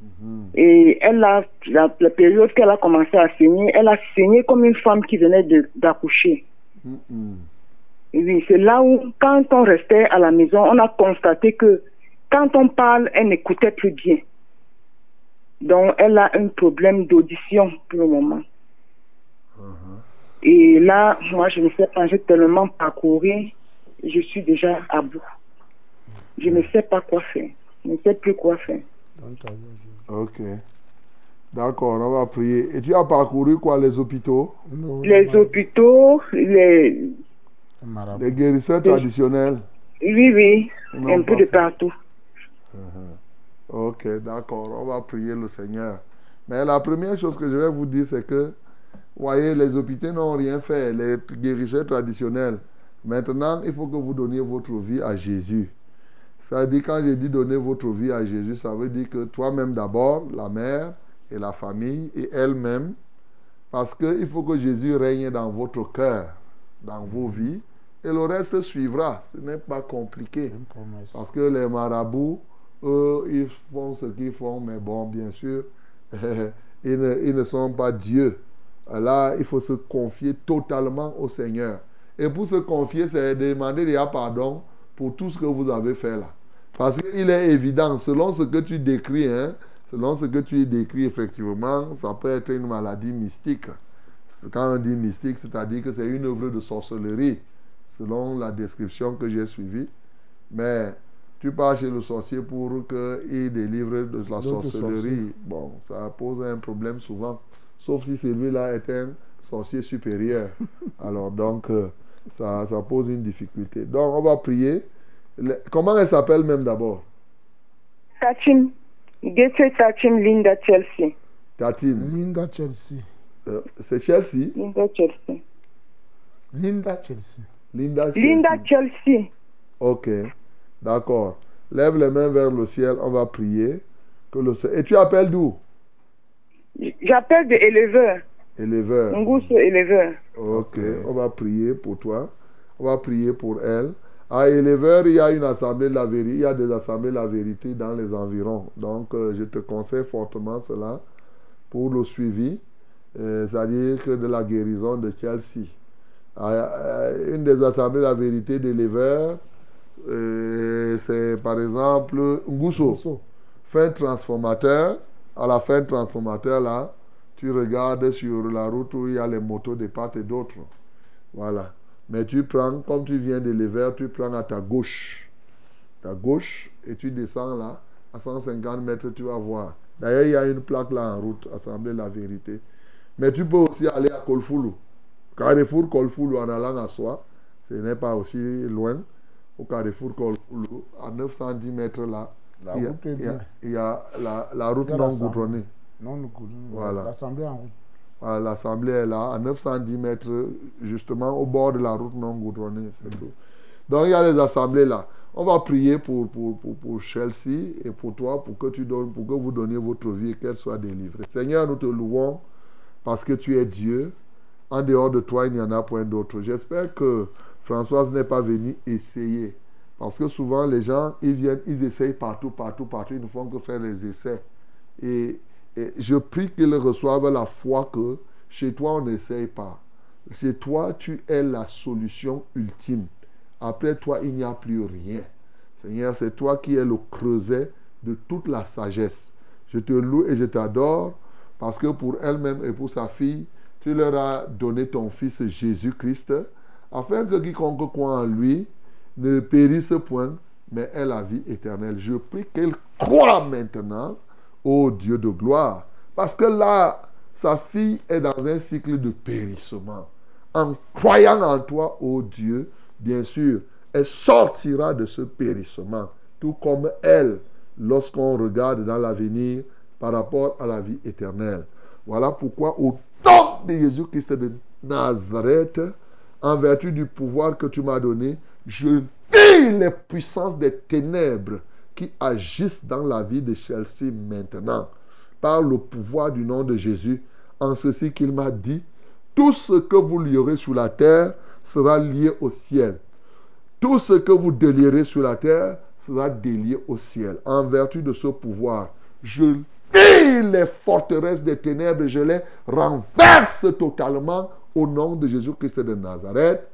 Mhm. Et elle a, la, la période qu'elle a commencé à saigner, elle a saigné comme une femme qui venait d'accoucher. Et Oui, c'est là où, quand on restait à la maison, on a constaté que quand on parle, elle n'écoutait plus bien. Donc, elle a un problème d'audition pour le moment. Et là, moi, je ne sais pas, j'ai tellement parcouru, je suis déjà à bout. Je ne sais pas quoi faire. Je ne sais plus quoi faire. Ok. D'accord, on va prier. Et tu as parcouru quoi, les hôpitaux? Les hôpitaux, les... Les guérisseurs traditionnels? Oui, oui, Non, un peu de partout. Ok, d'accord, on va prier le Seigneur. Mais la première chose que je vais vous dire, c'est que, voyez, les hôpitaux n'ont rien fait, les guérisseurs traditionnels. Maintenant, il faut que vous donniez votre vie à Jésus. Ça dit, quand j'ai dit donner votre vie à Jésus, ça veut dire que toi-même d'abord, la mère et la famille et elle-même, parce qu'il faut que Jésus règne dans votre cœur, dans vos vies, et le reste suivra. Ce n'est pas compliqué. Parce que les marabouts, eux, ils font ce qu'ils font, mais bon, bien sûr, ils, ne, ils ne sont pas Dieu. Là, il faut se confier totalement au Seigneur. Et pour se confier, c'est demander déjà pardon pour tout ce que vous avez fait là. Parce qu'il est évident, selon ce que tu décris, hein, selon ce que tu décris, effectivement, ça peut être une maladie mystique. Quand on dit mystique, c'est-à-dire que c'est une œuvre de sorcellerie, selon la description que j'ai suivie. Mais tu pars chez le sorcier pour qu'il délivre de la sorcellerie. Bon, ça pose un problème souvent. Sauf si celui-là est un sorcier supérieur. Alors donc, euh, ça, ça pose une difficulté. Donc, on va prier. Le- Comment elle s'appelle même d'abord? Gete Tachin Linda Chelsea. Tatine. Linda Chelsea. Euh, c'est Chelsea? Linda Chelsea. Linda Chelsea. Linda Chelsea. Linda Chelsea. Ok. D'accord. Lève les mains vers le ciel. On va prier. Que le... Et tu appelles d'où? J'appelle de éleveur. Éleveur. Ngusso éleveur. Ok, on va prier pour toi. On va prier pour elle. À Éleveur, il y a une assemblée de la vérité. Il y a des assemblées de la vérité dans les environs. Donc, euh, je te conseille fortement cela pour le suivi. Euh, C'est-à-dire que de la guérison de Chelsea. À- à une des assemblées de la vérité d'Éleveur, euh, c'est par exemple Ngusso. Fin transformateur. À la fin transformateur, là, tu regardes sur la route où il y a les motos de part et d'autre. Voilà. Mais tu prends, comme tu viens de l'hiver, tu prends à ta gauche. Ta gauche, et tu descends là, à 150 mètres, tu vas voir. D'ailleurs, il y a une plaque là en route, Assemblée la vérité. Mais tu peux aussi aller à Kolfoulou. Carrefour Kolfoulou en allant à soi, ce n'est pas aussi loin. Au Carrefour Kolfoulou, à 910 mètres là, La il y a, route est bien. il y a la, la route non goudronnée. Non, coulons. Voilà. L'assemblée en route. Voilà, L'Assemblée est là, à 910 mètres, justement au bord de la route non goudronnée. c'est tout. Donc il y a les assemblées là. On va prier pour, pour, pour, pour Chelsea et pour toi, pour que, tu donnes, pour que vous donniez votre vie et qu'elle soit délivrée. Seigneur, nous te louons parce que tu es Dieu. En dehors de toi, il n'y en a point d'autre. J'espère que Françoise n'est pas venue essayer. Parce que souvent, les gens, ils viennent, ils essayent partout, partout, partout. Ils ne font que faire les essais. Et, je prie qu'ils reçoivent la foi que chez toi, on n'essaye pas. Chez toi, tu es la solution ultime. Après toi, il n'y a plus rien. Seigneur, c'est toi qui es le creuset de toute la sagesse. Je te loue et je t'adore parce que pour elle-même et pour sa fille, tu leur as donné ton Fils Jésus-Christ, afin que quiconque croit en lui ne périsse point, mais ait la vie éternelle. Je prie qu'elle croit maintenant, ô Dieu de gloire, parce que là, sa fille est dans un cycle de périssement. En croyant en toi, ô Dieu, bien sûr, elle sortira de ce périssement tout comme elle, lorsqu'on regarde dans l'avenir par rapport à la vie éternelle. Voilà pourquoi au nom de Jésus-Christ de Nazareth, en vertu du pouvoir que tu m'as donné, je dis les puissances des ténèbres qui agissent dans la vie de Chelsea maintenant, par le pouvoir du nom de Jésus, en ceci qu'il m'a dit, tout ce que vous lierez sur la terre sera lié au ciel. Tout ce que vous délierez sur la terre sera délié au ciel. En vertu de ce pouvoir, je dis les forteresses des ténèbres, je les renverse totalement au nom de Jésus-Christ de Nazareth.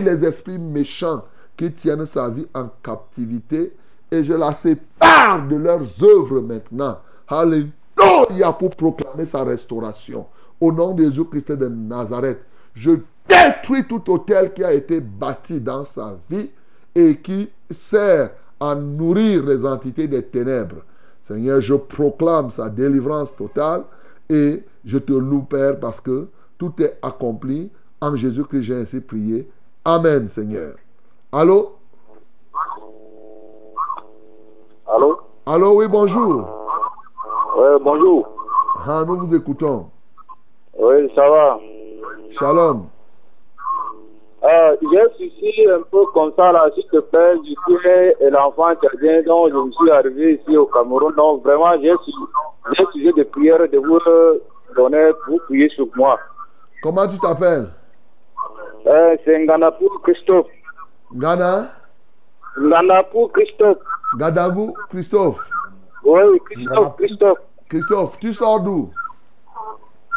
Les esprits méchants qui tiennent sa vie en captivité et je la sépare de leurs œuvres maintenant. Alléluia pour proclamer sa restauration. Au nom de Jésus-Christ de Nazareth, je détruis tout hôtel qui a été bâti dans sa vie et qui sert à nourrir les entités des ténèbres. Seigneur, je proclame sa délivrance totale et je te loue, Père, parce que tout est accompli. En Jésus-Christ, j'ai ainsi prié. Amen, Seigneur. Allô? Allô? Allô, oui, bonjour. Oui, bonjour. Ah, nous vous écoutons. Oui, ça va. Shalom. Euh, j'ai souci un peu comme ça, là, s'il te plaît. Je suis l'enfant tchadien, donc je me suis arrivé ici au Cameroun. Donc, vraiment, j'ai un sujet de prière de vous donner pour prier sur moi. Comment tu t'appelles? Euh, C'est Nganapour Christophe. Ghana Nganapour Christophe. Gadagou Christophe. Oui, Christophe, Christophe. Christophe, tu sors d'où?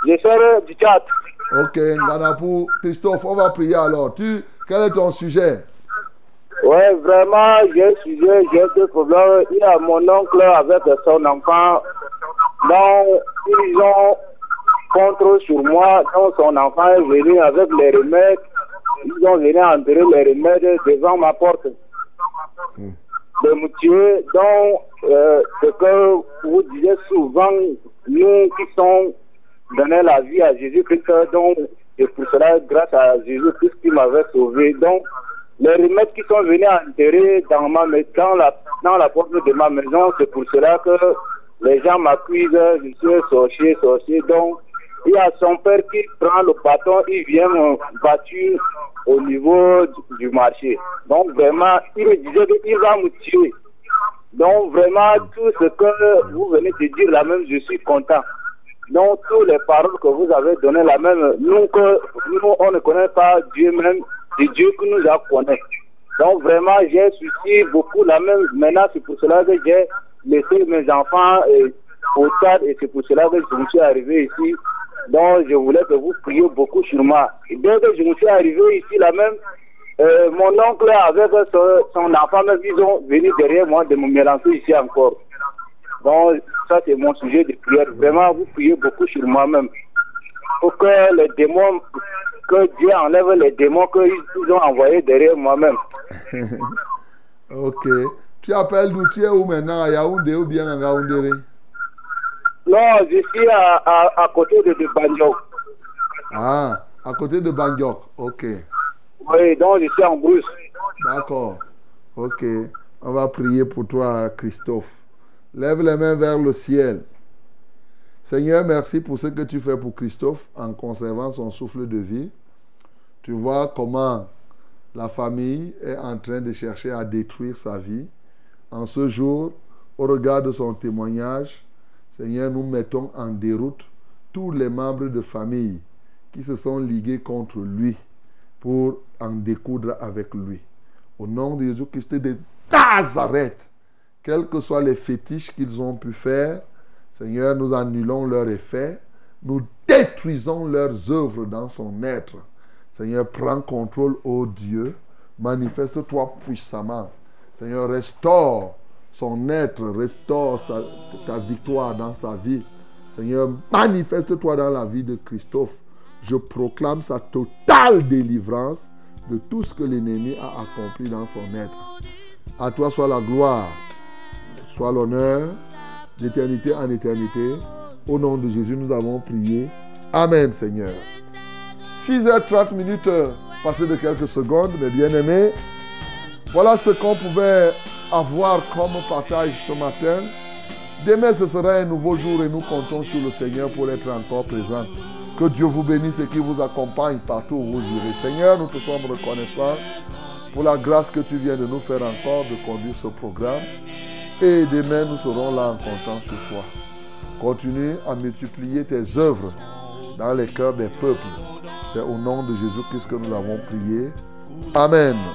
Je sors du Tchad. Ok, Nganapour Christophe, on va prier alors. Tu, quel est ton sujet? Oui, vraiment, j'ai un sujet, j'ai deux problèmes. Il y a mon oncle avec son enfant. Donc, ils ont contre sur moi. Donc, son enfant est venu avec les remèdes. Ils ont venu enterrer les remèdes devant ma porte. De. Donc, euh, ce que vous disiez souvent, nous qui sommes donné la vie à Jésus-Christ, donc, et pour cela, grâce à Jésus-Christ qui m'avait sauvé. Donc, les remèdes qui sont venus enterrer dans, ma, dans, la, dans la porte de ma maison, c'est pour cela que les gens m'accusent, je suis sorcier, sorcier. Donc, il y a son père qui prend le bâton, il vient me battre au niveau du, marché. Donc, vraiment, il me disait qu'il va me tuer. Donc, vraiment, tout ce que vous venez de dire, là même, je suis content. Donc, toutes les paroles que vous avez données, la même, nous, que, nous, on ne connaît pas Dieu même, c'est Dieu qui nous a connaît. Donc, vraiment, j'ai souci beaucoup la même. Maintenant, c'est pour cela que j'ai laissé mes enfants euh, au stade et c'est pour cela que je me suis arrivé ici. Donc, je voulais que vous priez beaucoup sur moi. Dès que je me suis arrivé ici, la même, euh, mon oncle avec son, enfant, même, ils ont venu derrière moi de me mélanger ici encore. Donc, ça, c'est mon sujet de prière. Vraiment, vous priez beaucoup sur moi-même. Pour que les démons, que Dieu enlève les démons qu'ils ont envoyés derrière moi-même. ok. Tu appelles d'où? Tu es où maintenant? À Yaoundé ou bien à Gaoundéré Non, je suis à, à, à côté de, de Banjok. Ah, à côté de Banjok. Ok. Oui, donc je suis en Brousse. D'accord. Ok. On va prier pour toi, Christophe. Lève les mains vers le ciel. Seigneur, merci pour ce que tu fais pour Christophe en conservant son souffle de vie. Tu vois comment la famille est en train de chercher à détruire sa vie. En ce jour, au regard de son témoignage, Seigneur, nous mettons en déroute tous les membres de famille qui se sont ligués contre lui pour en découdre avec lui. Au nom de Jésus-Christ de Nazareth, quels que soient les fétiches qu'ils ont pu faire, Seigneur, nous annulons leur effet, nous détruisons leurs œuvres dans son être. Seigneur, prends contrôle, ô Dieu, manifeste-toi puissamment. Seigneur, restaure son être, restaure ta victoire dans sa vie. Seigneur, manifeste-toi dans la vie de Christophe. Je proclame sa totale délivrance de tout ce que l'ennemi a accompli dans son être. À toi soit la gloire, soit l'honneur, d'éternité en éternité. Au nom de Jésus, nous avons prié. Amen, Seigneur. 6h30 minutes, passées de quelques secondes, mes bien-aimés. Voilà ce qu'on pouvait avoir comme partage ce matin. Demain, ce sera un nouveau jour et nous comptons sur le Seigneur pour être encore présents. Que Dieu vous bénisse et qu'il vous accompagne partout où vous irez. Seigneur, nous te sommes reconnaissants pour la grâce que tu viens de nous faire encore de conduire ce programme. Et demain, nous serons là en comptant sur toi. Continue à multiplier tes œuvres dans les cœurs des peuples. C'est au nom de Jésus-Christ que nous avons prié. Amen.